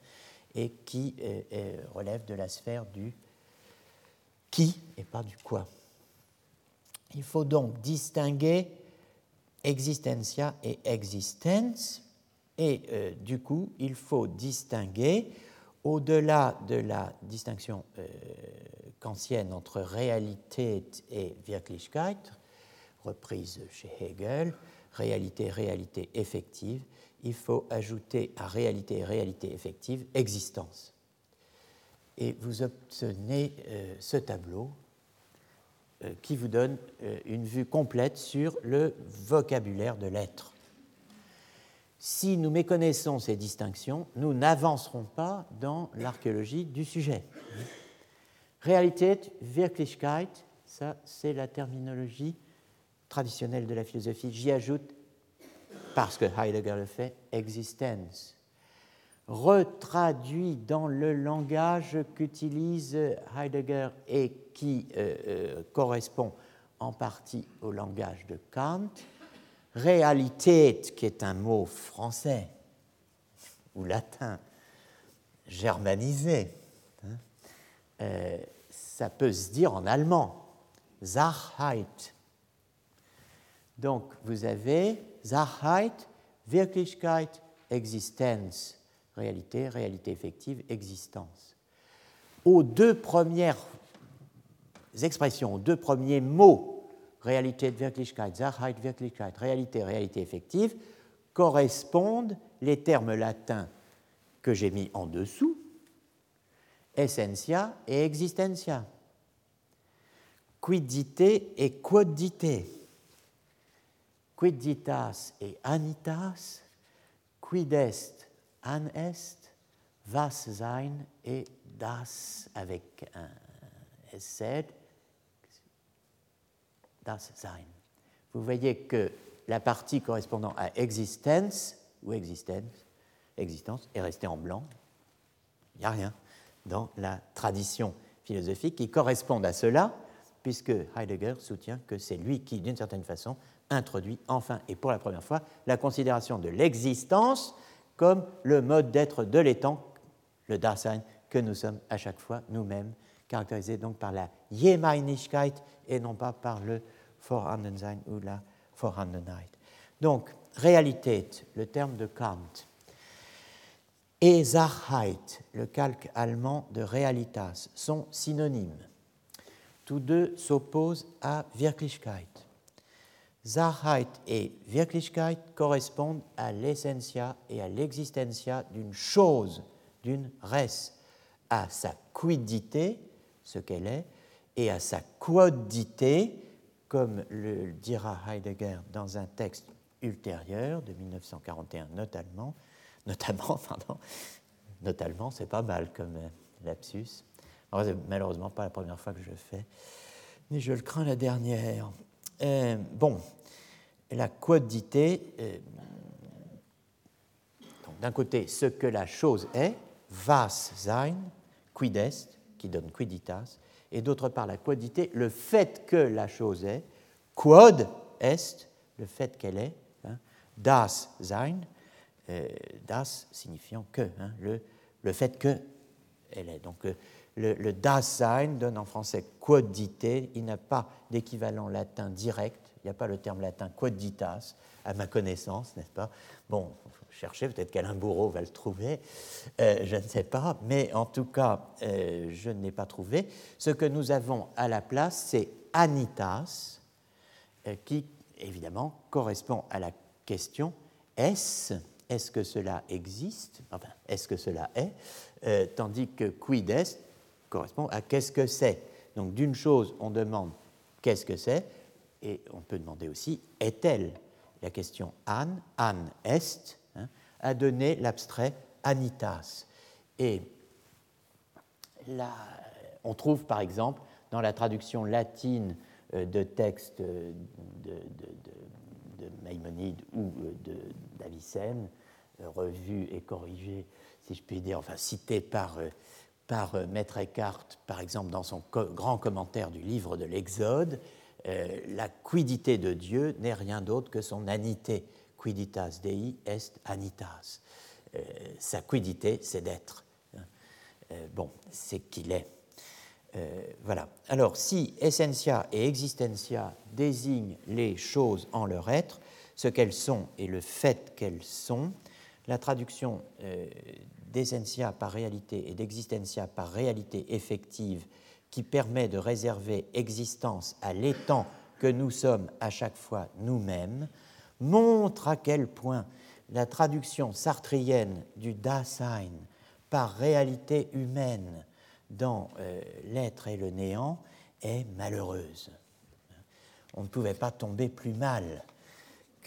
et qui euh, euh, relève de la sphère du qui et pas du quoi. Il faut donc distinguer existentia et existence, et euh, du coup, il faut distinguer, au-delà de la distinction kantienne entre réalité et Wirklichkeit, reprise chez Hegel, réalité, réalité effective, il faut ajouter à réalité, réalité effective, existence. Et vous obtenez euh, ce tableau euh, qui vous donne euh, une vue complète sur le vocabulaire de l'être. Si nous méconnaissons ces distinctions, nous n'avancerons pas dans l'archéologie du sujet. Réalité, Wirklichkeit, ça c'est la terminologie traditionnelle de la philosophie, j'y ajoute, parce que Heidegger le fait, existence. Retraduit dans le langage qu'utilise Heidegger et qui euh, euh, correspond en partie au langage de Kant, réalité, qui est un mot français ou latin, germanisé, ça peut se dire en allemand, Sachheit, donc vous avez Sachheit, Wirklichkeit, Existenz, réalité, réalité effective, existence. Aux deux premières expressions, aux deux premiers mots, réalité, Wirklichkeit, Sachheit, Wirklichkeit, réalité, réalité effective, correspondent les termes latins que j'ai mis en dessous, essentia et existentia, quidité et quodité ditas et anitas, quid est, an est, was sein et das avec un SZ, das sein. Vous voyez que la partie correspondant à existence ou existence, existence est restée en blanc. Il n'y a rien dans la tradition philosophique qui corresponde à cela, puisque Heidegger soutient que c'est lui qui, d'une certaine façon, introduit enfin et pour la première fois la considération de l'existence comme le mode d'être de l'étang, le Dasein, que nous sommes à chaque fois nous-mêmes, caractérisé donc par la Jemeinigkeit et non pas par le Vorhandensein ou la Vorhandenheit. Donc, Realität, le terme de Kant, et le calque allemand de Realitas, sont synonymes. Tous deux s'opposent à Wirklichkeit. Sachheit et Wirklichkeit correspondent à l'essentia et à l'existentia d'une chose, d'une res, à sa quidité, ce qu'elle est, et à sa quodité, comme le dira Heidegger dans un texte ultérieur de 1941 notamment, notamment, pardon, notamment, c'est pas mal comme euh, lapsus. Malheureusement, pas la première fois que je le fais, mais je le crains la dernière. Euh, bon, la quodité, euh, d'un côté, ce que la chose est, vas sein, quid est, qui donne quiditas, et d'autre part, la quodité, le fait que la chose est, quod est, le fait qu'elle est, hein, das sein, das signifiant que, hein, le, le, fait que elle est. Donc euh, le, le, das sein donne en français quodité, il n'a pas d'équivalent latin direct, il n'y a pas le terme latin quoditas, à ma connaissance, n'est-ce pas? Bon, chercher, peut-être qu'Alain Bourreau va le trouver, euh, je ne sais pas, mais en tout cas, je ne l'ai pas trouvé. Ce que nous avons à la place, c'est anitas, qui évidemment correspond à la question est-ce est-ce que cela existe, enfin, est-ce que cela est, euh, tandis que quid est correspond à qu'est-ce que c'est. Donc d'une chose, on demande qu'est-ce que c'est, et on peut demander aussi est-elle La question an, an est, hein, a donné l'abstrait anitas. Et on trouve par exemple dans la traduction latine euh, de textes de, de, de, de ou euh, d'Avicenne, euh, revu et corrigé, si je puis dire, enfin cité par, euh, par euh, Maître Eckhart, par exemple, dans son grand commentaire du livre de l'Exode, la quidité de Dieu n'est rien d'autre que son anité. Quiditas Dei est anitas. sa quidité, c'est d'être. bon, c'est qu'il est. voilà. Alors, si essentia et existentia désignent les choses en leur être, ce qu'elles sont et le fait qu'elles sont, la traduction euh, d'essentia par réalité et d'existentia par réalité effective qui permet de réserver existence à l'étant que nous sommes à chaque fois nous-mêmes, montre à quel point la traduction sartrienne du Dasein par réalité humaine dans euh, l'être et le néant est malheureuse. On ne pouvait pas tomber plus mal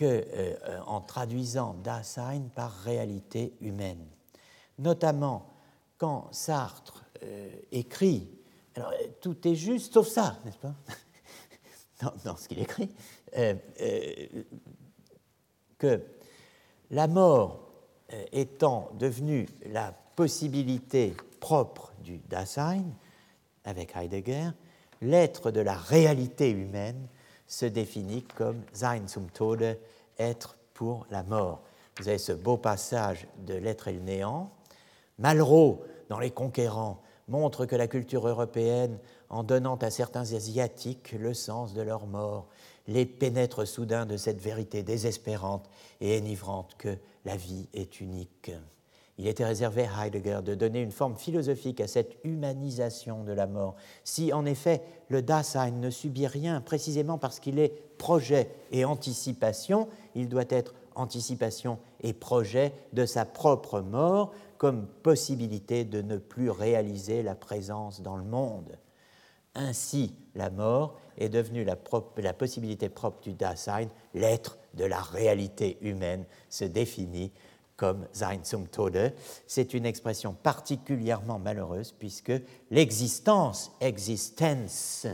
euh, en traduisant Dasein par réalité humaine. Notamment quand Sartre euh, écrit, alors tout est juste sauf ça, n'est-ce pas? Dans, ce qu'il écrit, euh, que la mort étant devenue la possibilité propre du Dasein, avec Heidegger, l'être de la réalité humaine se définit comme Sein zum Tode, être pour la mort. Vous avez ce beau passage de L'être et le néant. Malraux, dans Les Conquérants, montre que la culture européenne, en donnant à certains Asiatiques le sens de leur mort, les pénètre soudain de cette vérité désespérante et enivrante que la vie est unique. Il était réservé à Heidegger de donner une forme philosophique à cette humanisation de la mort. Si en effet le Dasein ne subit rien précisément parce qu'il est projet et anticipation, il doit être anticipation et projet de sa propre mort comme possibilité de ne plus réaliser la présence dans le monde. Ainsi, la mort est devenue la, la possibilité propre du Dasein, l'être de la réalité humaine se définit comme Sein zum Tode. C'est une expression particulièrement malheureuse puisque l'existence, existence,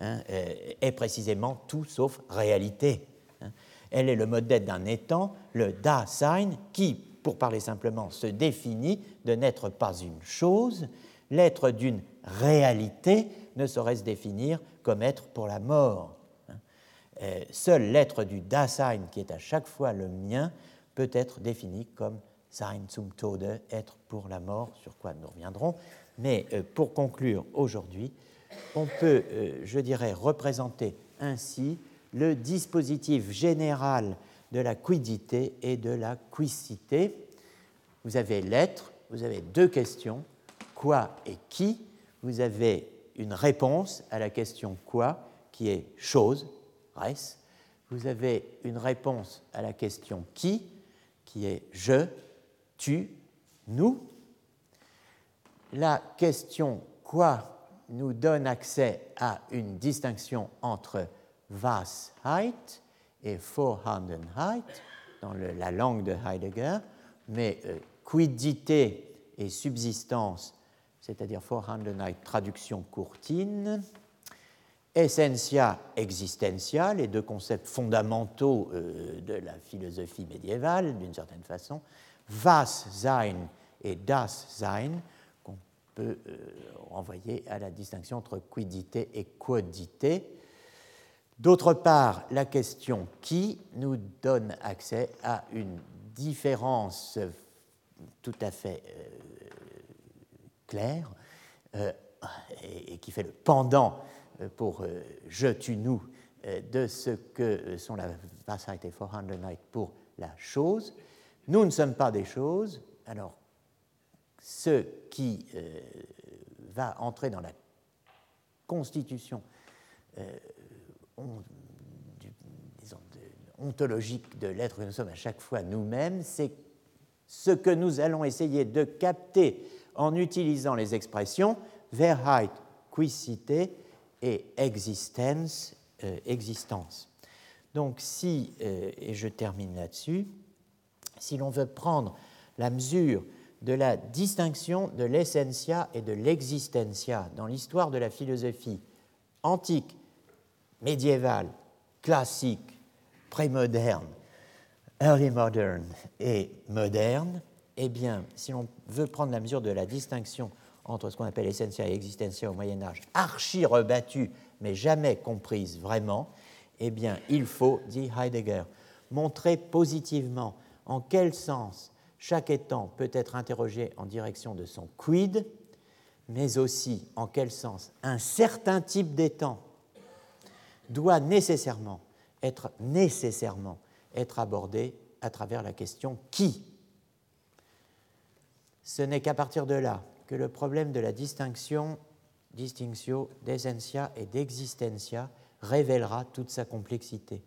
hein, euh, est précisément tout sauf réalité. Hein. Elle est le d'être d'un étant, le Dasein, qui, pour parler simplement, se définit de n'être pas une chose. L'être d'une réalité ne saurait se définir comme être pour la mort. Hein. Euh, seul l'être du Dasein, qui est à chaque fois le mien, peut être défini comme Sein zum Tode, être pour la mort, sur quoi nous reviendrons. Mais euh, pour conclure aujourd'hui, on peut, euh, je dirais, représenter ainsi le dispositif général de la quidité et de la quicité. Vous avez l'être, vous avez deux questions, quoi et qui. Vous avez une réponse à la question quoi, qui est chose, res. Vous avez une réponse à la question qui, qui est je, tu, nous. La question quoi nous donne accès à une distinction entre Washeit et Vorhandenheit dans la langue de Heidegger, mais euh, quidité et subsistance, c'est-à-dire Vorhandenheit, traduction courtine, essentia existentia, les deux concepts fondamentaux euh, de la philosophie médiévale, d'une certaine façon, was sein et das sein, qu'on peut euh, renvoyer à la distinction entre quidité et quodité. D'autre part, la question qui nous donne accès à une différence tout à fait euh, claire et, qui fait le pendant pour je, tu, nous de ce que sont la Wahrheit et Vorhandenheit pour la chose. Nous ne sommes pas des choses, alors ce qui euh, va entrer dans la constitution euh, ontologique de l'être que nous sommes à chaque fois nous-mêmes, c'est ce que nous allons essayer de capter en utilisant les expressions Verheit, quicité et existence, euh, existence. Donc si, et je termine là-dessus, si l'on veut prendre la mesure de la distinction de l'essentia et de l'existentia dans l'histoire de la philosophie antique, médiévale, classique, prémoderne, early modern et moderne, eh bien, si l'on veut prendre la mesure de la distinction entre ce qu'on appelle essentia et existentia au Moyen Âge, archi rebattue, mais jamais comprise vraiment, eh bien, il faut, dit Heidegger, montrer positivement en quel sens chaque étant peut être interrogé en direction de son quid, mais aussi en quel sens un certain type d'étang doit nécessairement nécessairement être abordé à travers la question qui. Ce n'est qu'à partir de là que le problème de la distinction, distinctio d'essentia et d'existentia révélera toute sa complexité.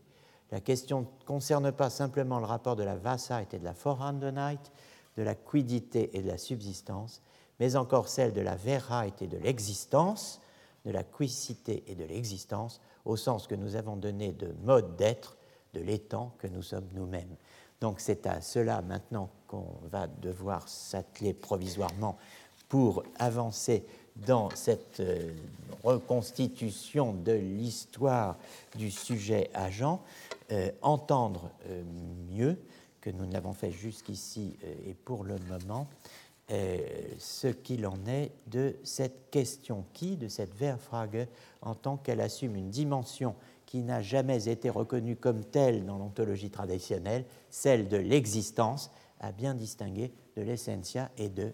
La question ne concerne pas simplement le rapport de la Wahrheit et de la Vorhandenheit, de la quidité et de la subsistance, mais encore celle de la Wahrheit et de l'existence, de la quicité et de l'existence, au sens que nous avons donné de mode d'être de l'étang que nous sommes nous-mêmes. Donc c'est à cela maintenant qu'on va devoir s'atteler provisoirement pour avancer dans cette euh, reconstitution de l'histoire du sujet agent. Euh, entendre euh, mieux que nous n'avons fait jusqu'ici et pour le moment ce qu'il en est de cette question qui, de cette Verfrage, en tant qu'elle assume une dimension qui n'a jamais été reconnue comme telle dans l'ontologie traditionnelle, celle de l'existence, à bien distinguer de l'essentia et de